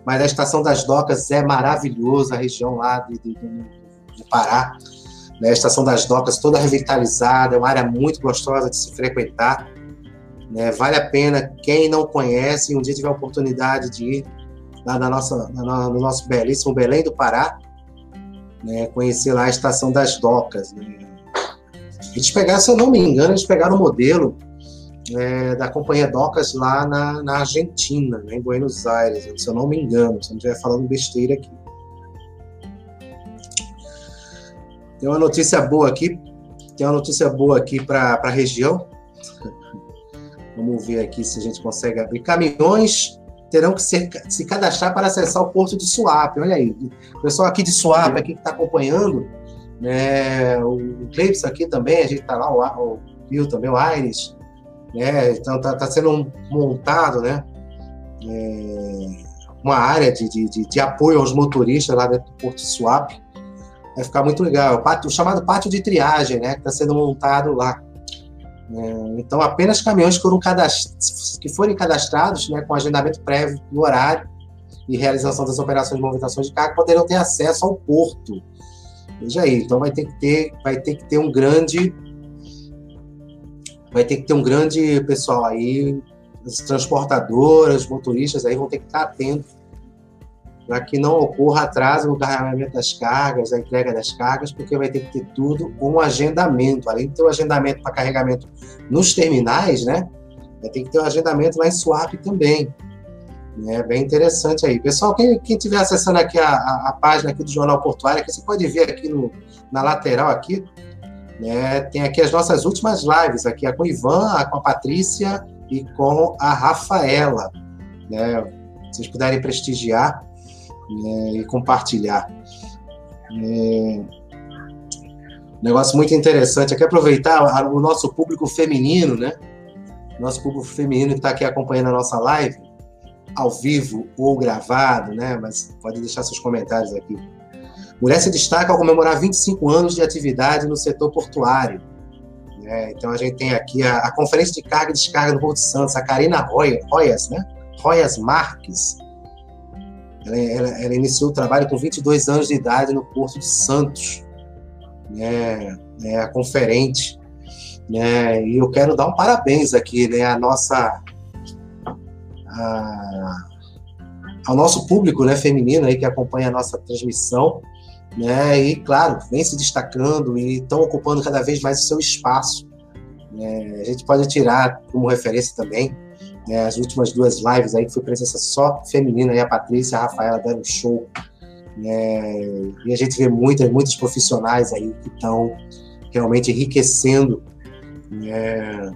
mas a estação das docas é maravilhosa, a região lá de, de, de Pará. Né? A estação das docas toda revitalizada, é uma área muito gostosa de se frequentar. Né? Vale a pena, quem não conhece, um dia tiver a oportunidade de ir lá na nossa, na, no nosso belíssimo Belém do Pará, né? conhecer lá a estação das docas. Né? Eles pegaram, se eu não me engano, eles pegaram o modelo é, da companhia Docas lá na, na Argentina, né, em Buenos Aires, se eu não me engano, se eu não estiver falando besteira aqui. Tem uma notícia boa aqui, tem uma notícia boa aqui para a região. Vamos ver aqui se a gente consegue abrir. Caminhões terão que ser, se cadastrar para acessar o porto de Suape. Olha aí, o pessoal aqui de Suape, aqui que está acompanhando, né? O Cleips aqui também, a gente está lá, o, o também, o Aires, né? Então está tá sendo montado, né? É, uma área de, de, de, apoio aos motoristas lá dentro do Porto Swap. Vai ficar muito legal. O, chamado pátio de triagem, né? Que está sendo montado lá. É, então, apenas caminhões que, foram que forem cadastrados né, com agendamento prévio do horário e realização das operações de movimentação de carga poderão ter acesso ao porto Veja aí, então vai ter que ter, vai ter que ter um grande, vai ter que ter um grande pessoal aí, as transportadoras, motoristas aí vão ter que estar atentos para que não ocorra atraso no carregamento das cargas, a entrega das cargas, porque vai ter que ter tudo um agendamento. Além de ter o um agendamento para carregamento nos terminais, né? Vai ter que ter um agendamento lá em Swap também. É bem interessante aí. Pessoal, quem estiver acessando aqui a, a, a, página aqui do Jornal Portuário, que você pode ver aqui no, na lateral aqui, né, tem aqui as nossas últimas lives, aqui a com o Ivan, a com a Patrícia e com a Rafaela. Né, vocês puderem prestigiar né, e compartilhar. É, negócio muito interessante. Aqui aproveitar o nosso público feminino, né? Nosso público feminino que está aqui acompanhando a nossa live ao vivo ou gravado, né? Mas pode deixar seus comentários aqui. Mulher se destaca ao comemorar 25 anos de atividade no setor portuário. Né? Então a gente tem aqui a, a, Conferência de Carga e Descarga do Porto de Santos, a Karina Royas, né? Royas Marques. Ela, ela, ela, iniciou o trabalho com 22 anos de idade no Porto de Santos. Né? É a conferente. Né? E eu quero dar um parabéns aqui, né, à nossa a, ao nosso público, né, feminino aí que acompanha a nossa transmissão, né? E claro, vem se destacando e estão ocupando cada vez mais o seu espaço. Né? A gente pode tirar como referência também né, as últimas duas lives aí que foi presença só feminina, aí a Patrícia e a Rafaela deram um show. Né? E a gente vê muitas, muitos profissionais aí que estão realmente enriquecendo né,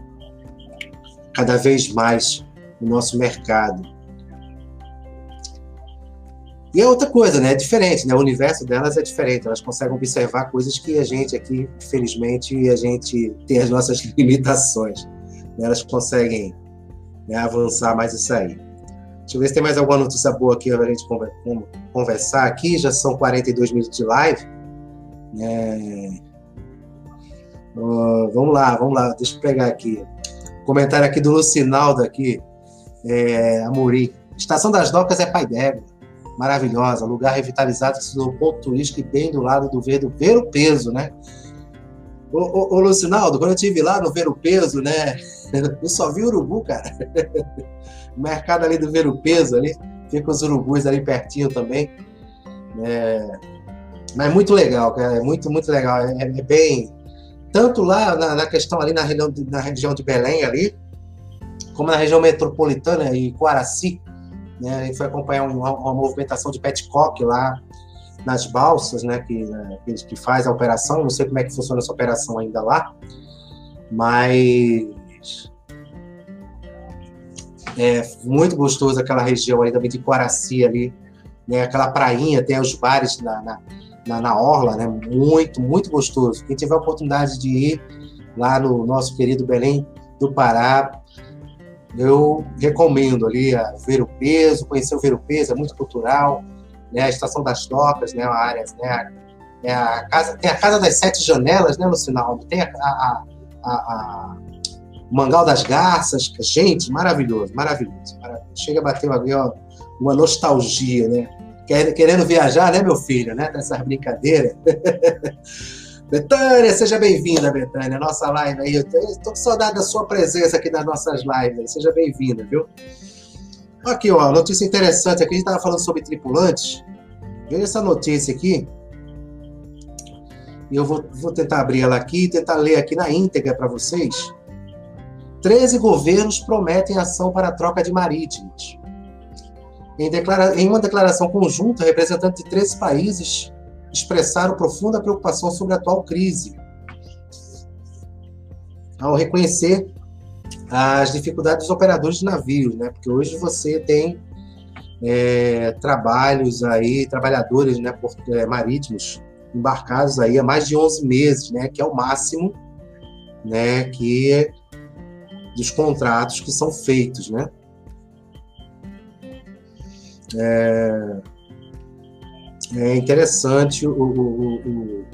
cada vez mais o nosso mercado. E é outra coisa, né? É diferente, né? O universo delas é diferente. Elas conseguem observar coisas que a gente aqui, infelizmente, a gente tem as nossas limitações. Né? Elas conseguem né, avançar mais isso aí. Deixa eu ver se tem mais alguma notícia boa aqui para a gente conversar aqui. Já são 42 minutos de live. É... Uh, vamos lá, vamos lá. Deixa eu pegar aqui. Comentário aqui do Lucinaldo aqui. É. Estação das Docas é pai d'égua maravilhosa, lugar revitalizado que se tornou ponto turístico bem do lado do Ver, do Ver o Peso, né? Ô, ô, ô, Lucinaldo, quando eu estive lá no Ver Peso, né? Eu só vi urubu, cara. O mercado ali do Ver Peso ali, fica os urubus ali pertinho também. É, mas é muito legal, cara, é muito, muito legal. É, é bem. Tanto lá na, na, questão ali na região, na região de Belém ali, como na região metropolitana e Coaraci, né? A gente foi acompanhar uma, uma movimentação de petcock lá nas balsas, né, que, né, que faz a operação. Não sei como é que funciona essa operação ainda lá, mas é muito gostoso aquela região aí também de Coraci ali, né, aquela prainha, tem os bares na, na, na, na orla, né, muito, muito gostoso. Quem tiver a oportunidade de ir lá no nosso querido Belém do Pará, eu recomendo ali a ver o peso, conhecer o ver o peso, é muito cultural, né? A estação das docas, né? A área, né? É a casa, tem a casa das sete janelas, né, Lucinaldo? Tem a, a, a, a Mangal das Garças, gente, maravilhoso, maravilhoso, maravilhoso. Chega a bater ali, ó, uma nostalgia, né? Querendo viajar, né, meu filho, né? Dessas brincadeiras. Betânia, seja bem-vinda, Betânia, nossa live aí. Eu estou com saudade da sua presença aqui nas nossas lives. Seja bem-vinda, viu? Aqui, ó, notícia interessante. Aqui a gente estava falando sobre tripulantes. Veja essa notícia aqui. E eu vou, vou tentar abrir ela aqui tentar ler aqui na íntegra para vocês. 13 governos prometem ação para troca de marítimos. Em, declara... em uma declaração conjunta, representantes de 13 países expressaram profunda preocupação sobre a atual crise, ao reconhecer as dificuldades dos operadores de navios, né? Porque hoje você tem é, trabalhos aí, trabalhadores, né, por, é, marítimos embarcados aí há mais de 11 meses, né? Que é o máximo, né? Que dos contratos que são feitos, né? É, é interessante o, o, o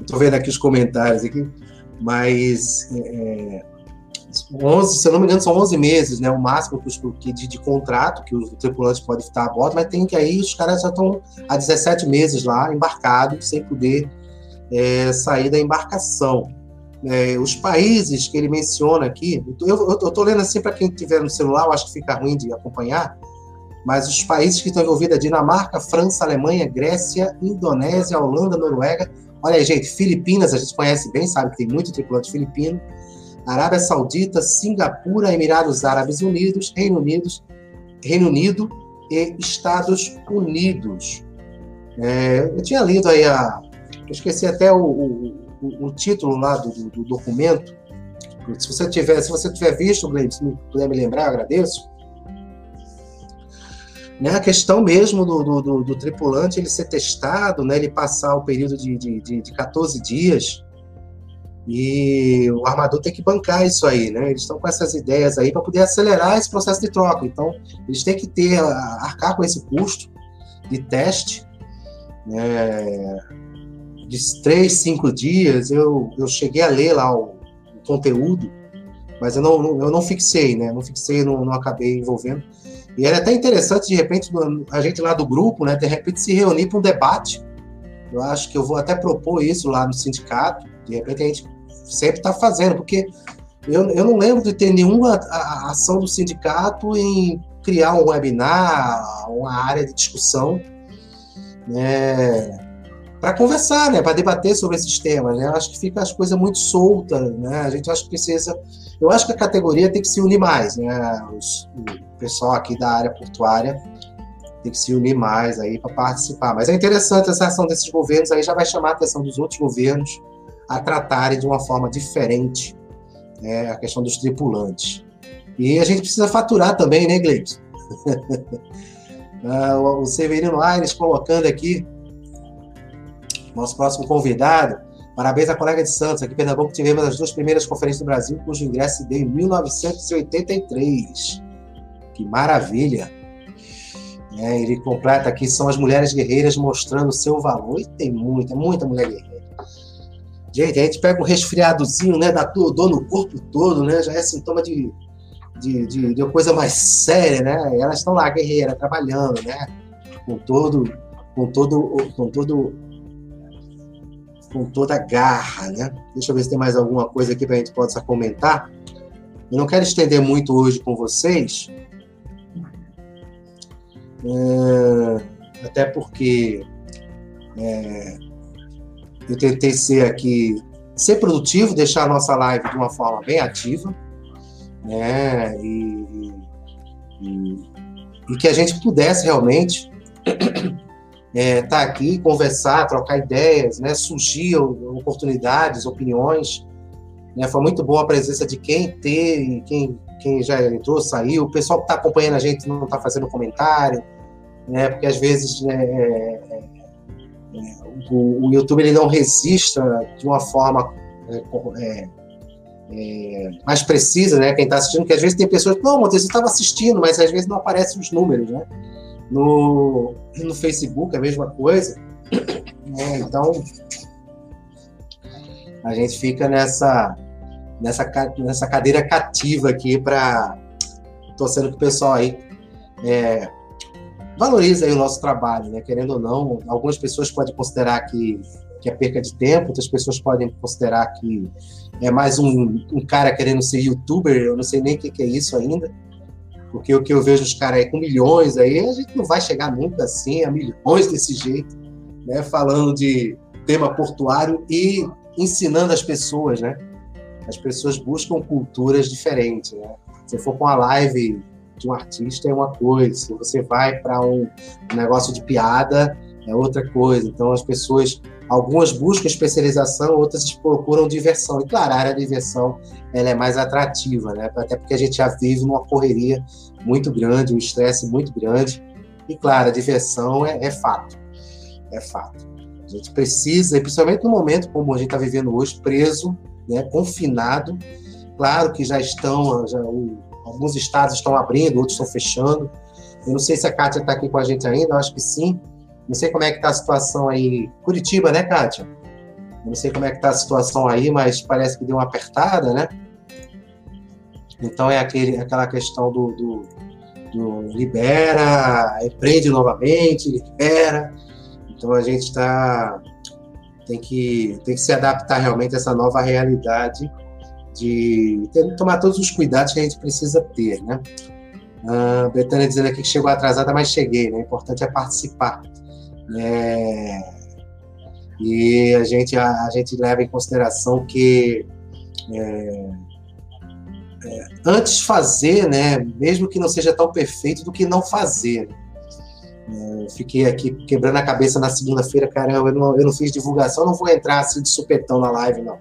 estou vendo aqui os comentários aqui, mas é, 11, se eu não me engano, são 11 meses, né? O máximo que, de, de contrato que o tripulante pode estar a bordo, mas tem que aí os caras já estão há 17 meses lá embarcados, sem poder é, sair da embarcação. É, os países que ele menciona aqui, eu estou lendo assim para quem tiver no celular, eu acho que fica ruim de acompanhar, mas os países que estão envolvidos é Dinamarca, França, Alemanha, Grécia, Indonésia, Holanda, Noruega. Olha aí, gente, Filipinas, a gente conhece bem, sabe que tem muito tripulante filipino. Arábia Saudita, Singapura, Emirados Árabes Unidos, Reino Unido, Reino Unido e Estados Unidos. É, eu tinha lido aí a. Eu esqueci até o, o, o título lá do, do, do, documento. Se você tiver, se você tiver visto, Gleide, se puder me lembrar, agradeço né, a questão mesmo do, do, do, do, tripulante ele ser testado, né, ele passar o período de, de, de, de 14 dias, e o armador tem que bancar isso aí, né? Eles estão com essas ideias aí para poder acelerar esse processo de troca. Então, eles têm que ter, arcar com esse custo de teste, né? de três, cinco dias. Eu, eu cheguei a ler lá o, o conteúdo, mas eu não, eu não fixei, né? Não fixei, não, não acabei envolvendo. E era até interessante, de repente, a gente lá do grupo, né, de repente se reunir para um debate. Eu acho que eu vou até propor isso lá no sindicato. De repente a gente sempre está fazendo, porque eu, eu não lembro de ter nenhuma ação do sindicato em criar um webinar, uma área de discussão, né, para conversar, né, para debater sobre esses temas. Né? Eu acho que fica as coisas muito soltas, né? A gente acho que precisa, eu acho que a categoria tem que se unir mais, né? Os, o pessoal aqui da área portuária tem que se unir mais aí para participar. Mas é interessante essa ação desses governos aí já vai chamar a atenção dos outros governos a tratarem de uma forma diferente né, a questão dos tripulantes. E a gente precisa faturar também, né, Gleison? Ah, o Severino Aires colocando aqui, nosso próximo convidado. Parabéns à colega de Santos. Aqui em Pernambuco tivemos as duas primeiras conferências do Brasil, cujo ingresso deu em 1983. Que maravilha! É, ele completa aqui, são as mulheres guerreiras mostrando seu valor. E tem muita, muita mulher guerreira. Gente, a gente pega um resfriadozinho, né? Dá dor no corpo todo, né? Já é sintoma de de, de, de coisa mais séria, né? Elas estão lá, guerreira, trabalhando, né? Com todo, com todo, com todo, com toda garra, né? Deixa eu ver se tem mais alguma coisa aqui para a gente possa comentar. Eu não quero estender muito hoje com vocês, é, até porque é, eu tentei ser aqui, ser produtivo, deixar a nossa live de uma forma bem ativa né? E, e, e que a gente pudesse realmente estar é, tá aqui, conversar, trocar ideias, né? Surgir oportunidades, opiniões. Né? Foi muito boa a presença de quem teve, quem, quem já entrou, saiu. O pessoal que está acompanhando a gente não está fazendo comentário, né? Porque às vezes né, é, é, o, o, YouTube ele não registra de uma forma é, é é, mais precisa, né? Quem está assistindo, que às vezes tem pessoas não, Montes, você estava assistindo, mas às vezes não aparecem os números, né? No, no Facebook é a mesma coisa. É, então, a gente fica nessa, nessa, nessa cadeira cativa aqui para torcendo que o pessoal aí é, aí o nosso trabalho, né? Querendo ou não, algumas pessoas podem considerar que que é perca de tempo, outras pessoas podem considerar que é mais um, um cara querendo ser youtuber, eu não sei nem o que, que é isso ainda, porque o que eu vejo os caras aí com milhões aí, a gente não vai chegar nunca assim, a milhões desse jeito, né, falando de tema portuário e ensinando as pessoas, né, as pessoas buscam culturas diferentes, né, se for com a live de um artista é uma coisa, se você vai para um, negócio de piada é outra coisa, então as pessoas Algumas buscam especialização, outras procuram diversão. E claro, a área de diversão ela é mais atrativa, né? Até porque a gente já vive numa correria muito grande, um estresse muito grande. E claro, a diversão é, é fato. É fato. A gente precisa, principalmente no momento como a gente está vivendo hoje, preso, né, confinado. Claro que já estão, já, alguns estados estão abrindo, outros estão fechando. Eu não sei se a Kátia está aqui com a gente ainda, eu acho que sim. Não sei como é que está a situação aí. Curitiba, né, Kátia? Não sei como é que está a situação aí, mas parece que deu uma apertada, né? Então é aquele, aquela questão do, do, do libera, prende novamente, libera. Então a gente está tem que tem que se adaptar realmente a essa nova realidade de ter, tomar todos os cuidados que a gente precisa ter, né? A Betânia dizendo aqui que chegou atrasada, mas cheguei, né? O importante é participar. É, e a gente, a, a, gente leva em consideração que é, é, antes fazer, né, mesmo que não seja tão perfeito, do que não fazer. É, fiquei aqui quebrando a cabeça na segunda-feira, caramba, eu não, eu não fiz divulgação, não vou entrar assim de supetão na live, não.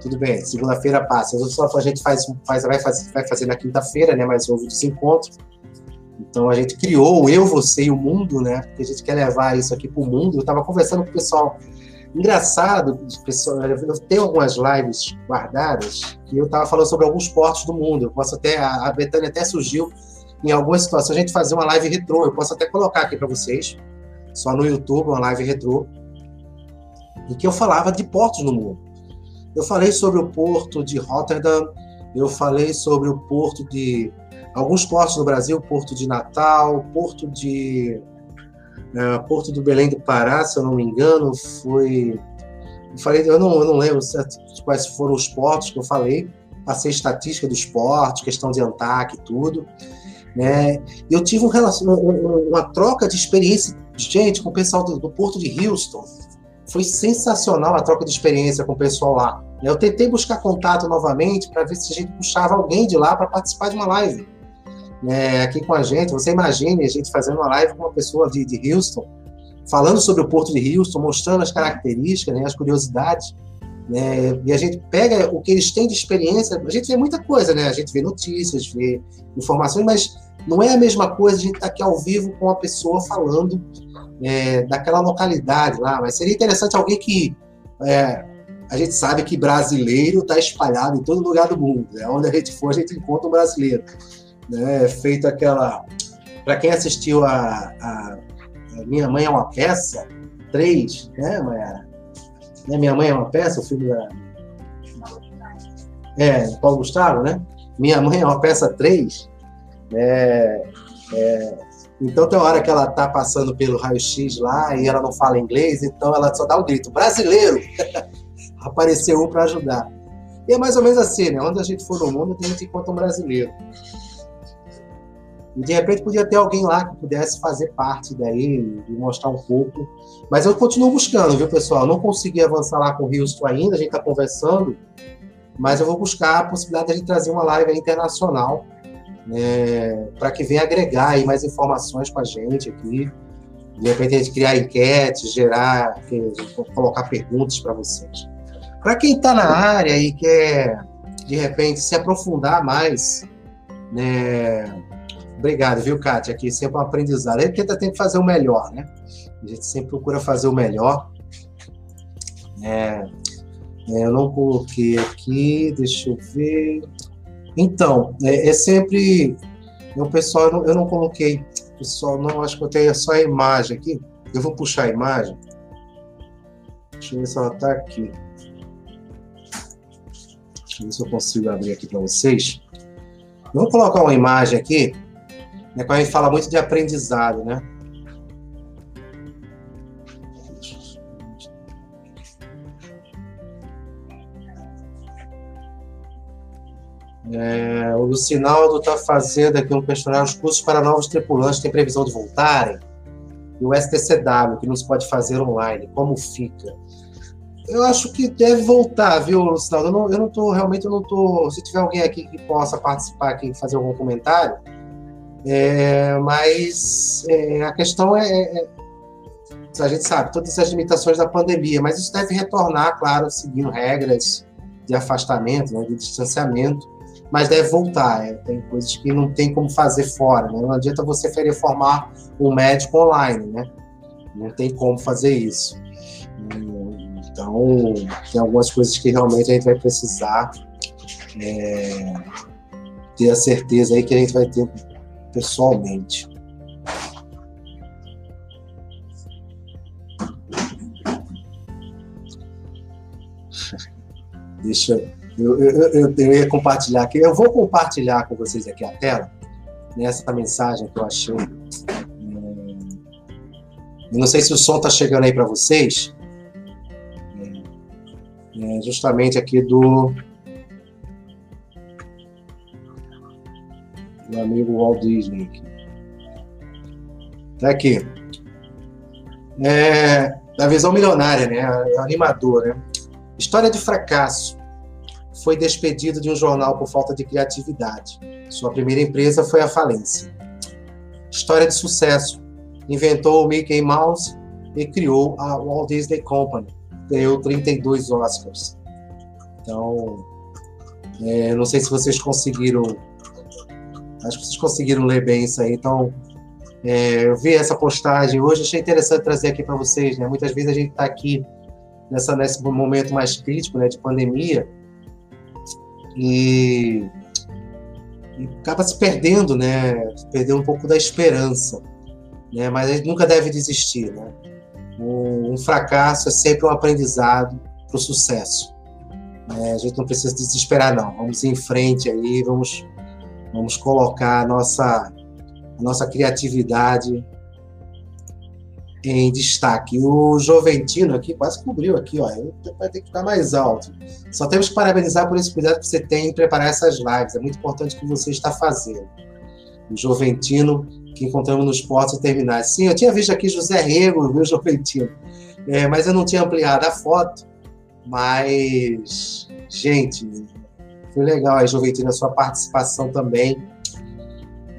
Tudo bem, segunda-feira passa. A gente faz, faz, vai, fazer, vai fazer na quinta-feira, né? Mas houve esse encontro. Então a gente criou eu, você e o mundo, né? Porque a gente quer levar isso aqui para o mundo. Eu estava conversando com o pessoal. Engraçado, pessoal, eu tenho algumas lives guardadas que eu estava falando sobre alguns portos do mundo. Eu posso até a Betânia até surgiu em algumas situações a gente fazer uma live retrô. Eu posso até colocar aqui para vocês, só no YouTube, uma live retrô, em que eu falava de portos no mundo. Eu falei sobre o porto de Rotterdam, eu falei sobre o porto de alguns portos no Brasil, Porto de Natal, Porto de uh, Porto do Belém do Pará, se eu não me engano, foi Eu falei, eu não, eu não lembro quais foram os portos que eu falei, passei estatística dos portos, questão de ANTAC e tudo. Né? Eu tive um uma troca de experiência, gente, com o pessoal do, Porto de Houston. Foi sensacional a troca de experiência com o pessoal lá. Eu tentei buscar contato novamente para ver se a gente puxava alguém de lá para participar de uma live né, aqui com a gente. Você imagine a gente fazendo uma live com uma pessoa de, de Houston, falando sobre o Porto de Houston, mostrando as características, né, as curiosidades. Né, e a gente pega o que eles têm de experiência. A gente vê muita coisa, né? A gente vê notícias, vê informações, mas não é a mesma coisa a gente estar tá aqui ao vivo com uma pessoa falando é, daquela localidade lá. Mas seria interessante alguém que é, a gente sabe que brasileiro está espalhado em todo lugar do mundo. Né? Onde a gente for, a gente encontra um brasileiro. Né? Feito aquela. Para quem assistiu a, a, a, Minha Mãe é uma Peça, três, né, Mayara? Né? Minha Mãe é uma Peça, o filme da. É, Paulo Gustavo, né? Minha Mãe é uma Peça três. É, é, então tem uma hora que ela tá passando pelo raio-x lá e ela não fala inglês, então ela só dá o um grito, brasileiro! Apareceu um para ajudar. E é mais ou menos assim, né? Onde a gente for no mundo, a gente encontra um brasileiro. E de repente podia ter alguém lá que pudesse fazer parte daí e mostrar um pouco. Mas eu continuo buscando, viu, pessoal? Não consegui avançar lá com o Houston ainda, a gente está conversando, mas eu vou buscar a possibilidade de trazer uma live internacional né, para que venha agregar aí mais informações com a gente aqui. De repente a gente criar enquetes, gerar, colocar perguntas para vocês. Para quem está na área e quer, de repente, se aprofundar mais, né? Obrigado, viu, Kátia? Aqui sempre um aprendizado. A gente tenta sempre fazer o melhor, né? A gente sempre procura fazer o melhor. É, é, eu não coloquei aqui, deixa eu ver. Então, é, é sempre. O pessoal, eu não, eu não coloquei. Pessoal, não, acho que eu tenho só a imagem aqui. Eu vou puxar a imagem. Deixa eu ver se ela está aqui. Deixa eu ver se eu consigo abrir aqui para vocês. Vou colocar uma imagem aqui, né, quando a gente fala muito de aprendizado, né? É, o Lucinaldo está fazendo aqui um questionário. Os cursos para novos tripulantes têm previsão de voltarem? E o STCW, que não se pode fazer online, como fica? Eu acho que deve voltar, viu, Lucinaldo? Eu não, tô, realmente, eu não tô. Se tiver alguém aqui que possa participar aqui e fazer algum comentário, é, mas é, a questão é, é, é, a gente sabe todas as limitações da pandemia, mas isso deve retornar, claro, seguindo regras de afastamento, né, de distanciamento, mas deve voltar. É, tem coisas que não tem como fazer fora, né? Não adianta você querer formar um médico online, né? Não tem como fazer isso. Então, tem algumas coisas que realmente a gente vai precisar é, ter a certeza aí que a gente vai ter pessoalmente. Deixa eu, eu, eu, eu ia compartilhar aqui. Eu vou compartilhar com vocês aqui a tela, nessa mensagem que eu achei. É, eu não sei se o som está chegando aí para vocês. É justamente aqui do amigo Walt Disney. Tá aqui. É, da visão milionária, né? Animador, né? História de fracasso. Foi despedido de um jornal por falta de criatividade. Sua primeira empresa foi a falência. História de sucesso. Inventou o Mickey Mouse e criou a Walt Disney Company. Ganhou 32 Oscars. Então, é, não sei se vocês conseguiram Acho que vocês conseguiram ler bem isso aí. Então, é, eu vi essa postagem hoje, achei interessante trazer aqui para vocês. Né? Muitas vezes a gente está aqui nessa, nesse momento mais crítico né, de pandemia e, e acaba se perdendo, né? Perdendo um pouco da esperança. Né? Mas a gente nunca deve desistir. Né? Um fracasso é sempre um aprendizado para o sucesso. É, a gente não precisa desesperar, não. Vamos em frente aí, vamos Vamos colocar a nossa, a nossa criatividade em destaque. O Joventino aqui quase cobriu aqui, ó. Vai ter que ficar mais alto. Só temos que parabenizar por esse cuidado que você tem em preparar essas lives. É muito importante o que você está fazendo. O Joventino, que encontramos nos portos terminais. Sim, eu tinha visto aqui José Rego, viu, Joventino? É, mas eu não tinha ampliado a foto. Mas, gente, foi legal aí, Joventino, a sua participação também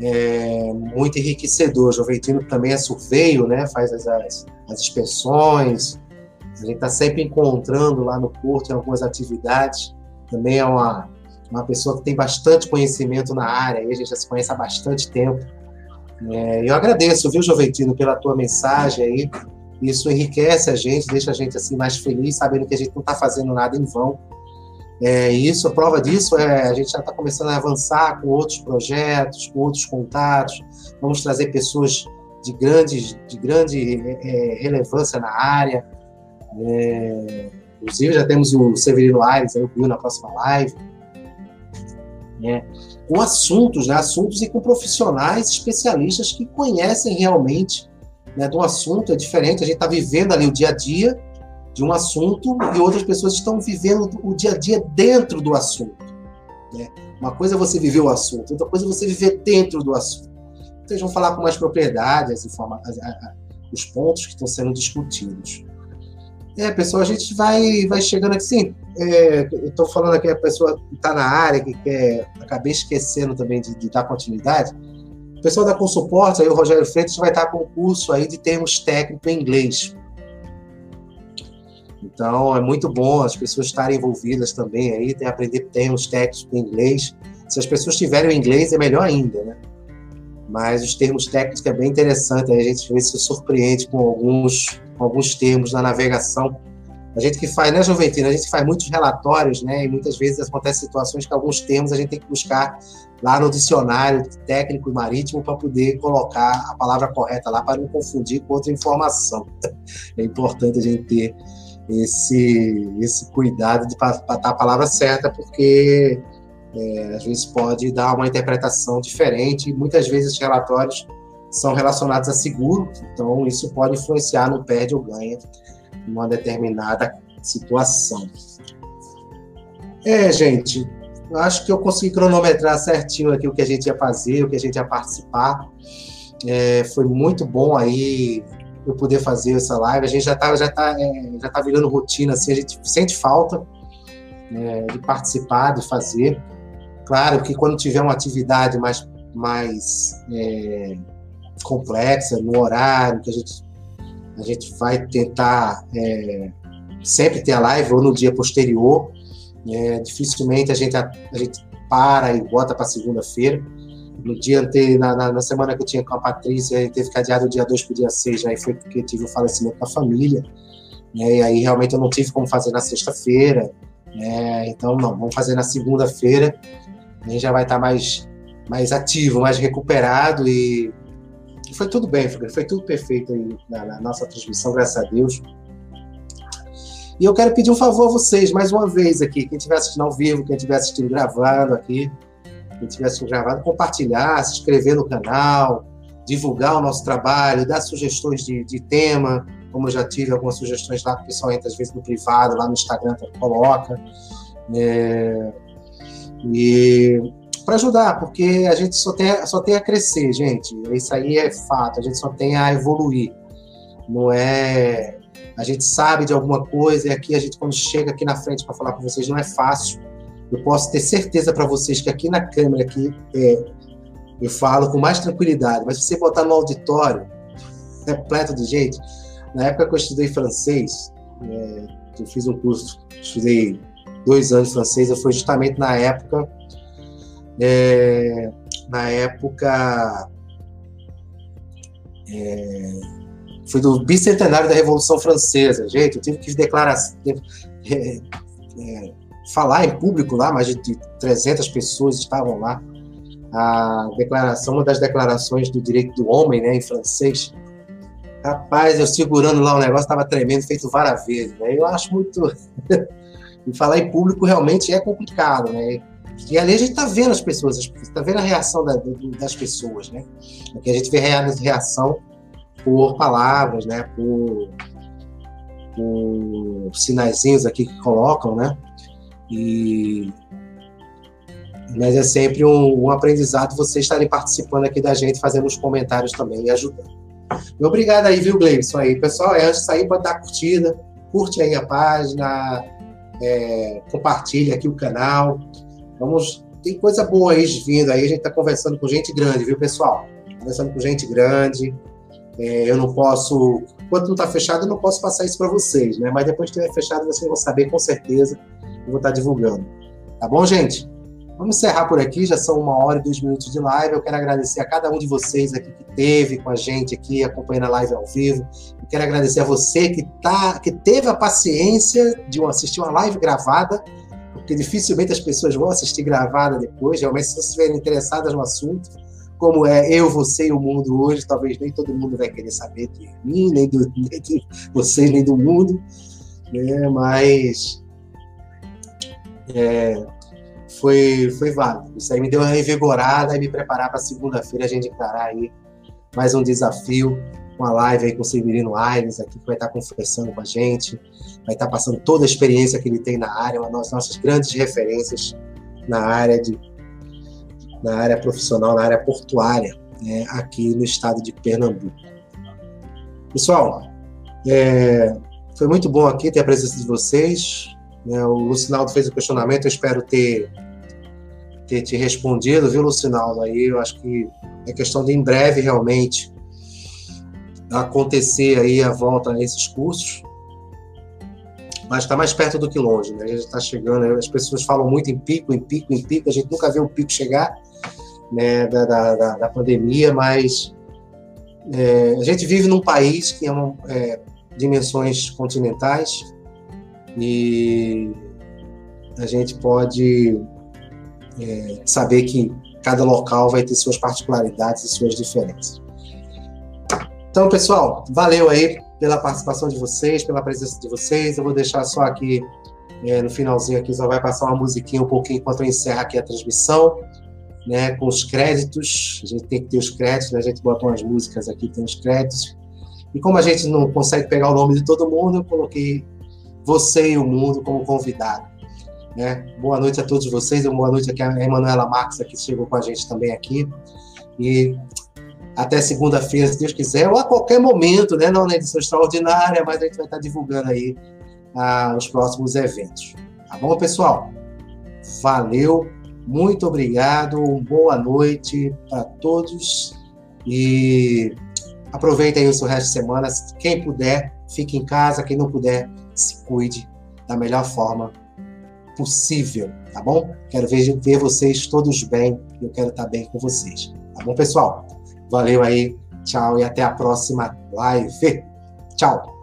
é, muito enriquecedor. O também é surveio, né? faz as, as, as inspeções, a gente está sempre encontrando lá no Porto em algumas atividades. Também é uma, uma pessoa que tem bastante conhecimento na área, e a gente já se conhece há bastante tempo. É, eu agradeço, viu, Joventino, pela tua mensagem aí. Isso enriquece a gente, deixa a gente assim mais feliz, sabendo que a gente não está fazendo nada em vão. É, isso, a prova disso é a gente já está começando a avançar com outros projetos, com outros contatos. Vamos trazer pessoas de grande, de grande é, relevância na área. É, inclusive, já temos o Severino Aires, aí, o Bill, na próxima live. Né, com assuntos, né, assuntos e com profissionais especialistas que conhecem realmente né, do assunto. É diferente, a gente está vivendo ali o dia a dia de um assunto e outras pessoas estão vivendo o dia a dia dentro do assunto. Né? Uma coisa é você viver o assunto, outra coisa é você viver dentro do assunto. Então, eles vão falar com mais propriedade as informações, os pontos que estão sendo discutidos. É, pessoal, a gente vai, vai chegando aqui. Sim, é, eu estou falando aqui, a pessoa que está na área, que quer. Acabei esquecendo também de, de dar continuidade. O pessoal da Consuporte, aí o Rogério Freitas, vai estar com um curso aí de termos técnicos em inglês. Então, é muito bom as pessoas estarem envolvidas também aí, tem aprender termos técnicos em inglês. Se as pessoas tiverem o inglês, é melhor ainda, né? Mas os termos técnicos é bem interessante, a gente às se surpreende com alguns, com alguns termos na navegação. A gente que faz, né, Juventina? A gente faz muitos relatórios, né? E muitas vezes acontecem situações que alguns termos a gente tem que buscar lá no dicionário técnico e marítimo para poder colocar a palavra correta lá, para não confundir com outra informação. É importante a gente ter esse, esse cuidado de botar a palavra certa, porque é, às vezes pode dar uma interpretação diferente, e muitas vezes os relatórios são relacionados a seguro, então isso pode influenciar no perde ou ganha em uma determinada situação. É, gente, acho que eu consegui cronometrar certinho aqui o que a gente ia fazer, o que a gente ia participar. É, foi muito bom aí eu poder fazer essa live. A gente já está já tá, é, já tá virando rotina, assim, a gente sente falta é, de participar, de fazer. Claro que quando tiver uma atividade mais, mais é, complexa, no horário, que a gente, a gente vai tentar é, sempre ter a live ou no dia posterior. É, dificilmente a gente, a, a gente para e bota para segunda-feira no dia anterior, na, na, na, semana que eu tinha com a Patrícia, teve que adiar do dia 2 para o dia 6, aí foi porque tive o falecimento da família, né, e aí realmente eu não tive como fazer na sexta-feira, né, então não, vamos fazer na segunda-feira, a gente já vai estar tá mais, mais ativo, mais recuperado e, e foi tudo bem, foi, foi tudo perfeito aí na, na nossa transmissão, graças a Deus. E eu quero pedir um favor a vocês, mais uma vez aqui, quem estiver assistindo ao vivo, quem estiver assistindo gravando aqui, quem tivesse gravado, compartilhar, se inscrever no canal, divulgar o nosso trabalho, dar sugestões de, de tema, como eu já tive algumas sugestões lá, que pessoal entra às vezes no privado, lá no Instagram coloca. É, e para ajudar, porque a gente só tem, só tem a crescer, gente. Isso aí é fato, a gente só tem a evoluir. Não é. A gente sabe de alguma coisa, e aqui a gente, quando chega aqui na frente para falar com vocês, não é fácil eu posso ter certeza para vocês que aqui na câmera aqui é, eu falo com mais tranquilidade, mas se você botar no auditório repleto de gente, na época que eu estudei francês, é, eu fiz um curso, estudei dois anos francês, eu foi justamente na época, é, na época é, foi do bicentenário da Revolução Francesa, gente, eu tive que declarar, é, é, falar em público lá, mais de 300 pessoas estavam lá. A declaração, uma das declarações do direito do homem, né, em francês. Rapaz, eu segurando lá o negócio, estava tremendo, feito várias vezes. Né? Eu acho muito. e falar em público realmente é complicado, né? E ali a gente está vendo as pessoas, está vendo a reação da, das pessoas, né? Aqui a gente vê reação por palavras, né? Por, por sinaizinhos aqui que colocam, né? E mas é sempre um, um, aprendizado vocês estarem participando aqui da gente, fazendo os comentários também e ajudando. Obrigado aí, viu, Gleison? aí, pessoal. É, antes de sair, pode dar curtida, curte aí a página, é, compartilha aqui o canal. Vamos, tem coisa boa aí vindo aí. A gente está conversando com gente grande, viu, pessoal? Conversando com gente grande. É, eu não posso, enquanto não está fechado, eu não posso passar isso para vocês, né? Mas depois que estiver fechado, vocês vão saber com certeza. Eu vou estar divulgando. Tá bom, gente? Vamos encerrar por aqui, já são uma hora e dois minutos de live. Eu quero agradecer a cada um de vocês aqui que teve com a gente aqui, acompanhando a live ao vivo. Eu quero agradecer a você que, tá, que teve a paciência de assistir uma live gravada, porque dificilmente as pessoas vão assistir gravada depois, realmente se vocês estiverem interessadas no assunto, como é eu, você e o mundo hoje, talvez nem todo mundo vai querer saber de mim, nem, do, nem de vocês, nem do mundo, né? mas é, foi, foi válido. Isso aí me deu uma revigorada e me preparar para segunda-feira a gente encarar aí mais um desafio, uma live aí com o Severino Aires aqui, que vai estar conversando com a gente, vai estar passando toda a experiência que ele tem na área, uma das nossas grandes referências na área de na área profissional, na área portuária, né, aqui no estado de Pernambuco. Pessoal, é, foi muito bom aqui ter a presença de vocês. Né, o Lucinaldo fez o questionamento, eu espero ter ter te respondido, viu, Lucinaldo? Aí eu acho que é questão de em breve realmente acontecer aí a volta a esses cursos. Mas está mais perto do que longe, né? A gente está chegando, as pessoas falam muito em pico, em pico, em pico, a gente nunca vê o pico chegar né, da, da, da pandemia, mas é, a gente vive num país que é, uma, é dimensões continentais e a gente pode é, saber que cada local vai ter suas particularidades e suas diferenças. Então, pessoal, valeu aí pela participação de vocês, pela presença de vocês. Eu vou deixar só aqui é, no finalzinho aqui, só vai passar uma musiquinha um pouquinho enquanto eu encerro aqui a transmissão, né, com os créditos. A gente tem que ter os créditos, né? a gente bota umas músicas aqui, tem os créditos. E como a gente não consegue pegar o nome de todo mundo, eu coloquei você e o mundo como convidado. Né? Boa noite a todos vocês, boa noite aqui a Emanuela Marques, que chegou com a gente também aqui. E até segunda-feira, se Deus quiser, ou a qualquer momento, né? não na edição extraordinária, mas a gente vai estar divulgando aí ah, os próximos eventos. Tá bom, pessoal? Valeu, muito obrigado, boa noite para todos e aproveitem o seu resto de semana. Quem puder, fique em casa, quem não puder, se cuide da melhor forma possível, tá bom? Quero ver, ver vocês todos bem e eu quero estar bem com vocês, tá bom, pessoal? Valeu aí, tchau e até a próxima live. Tchau!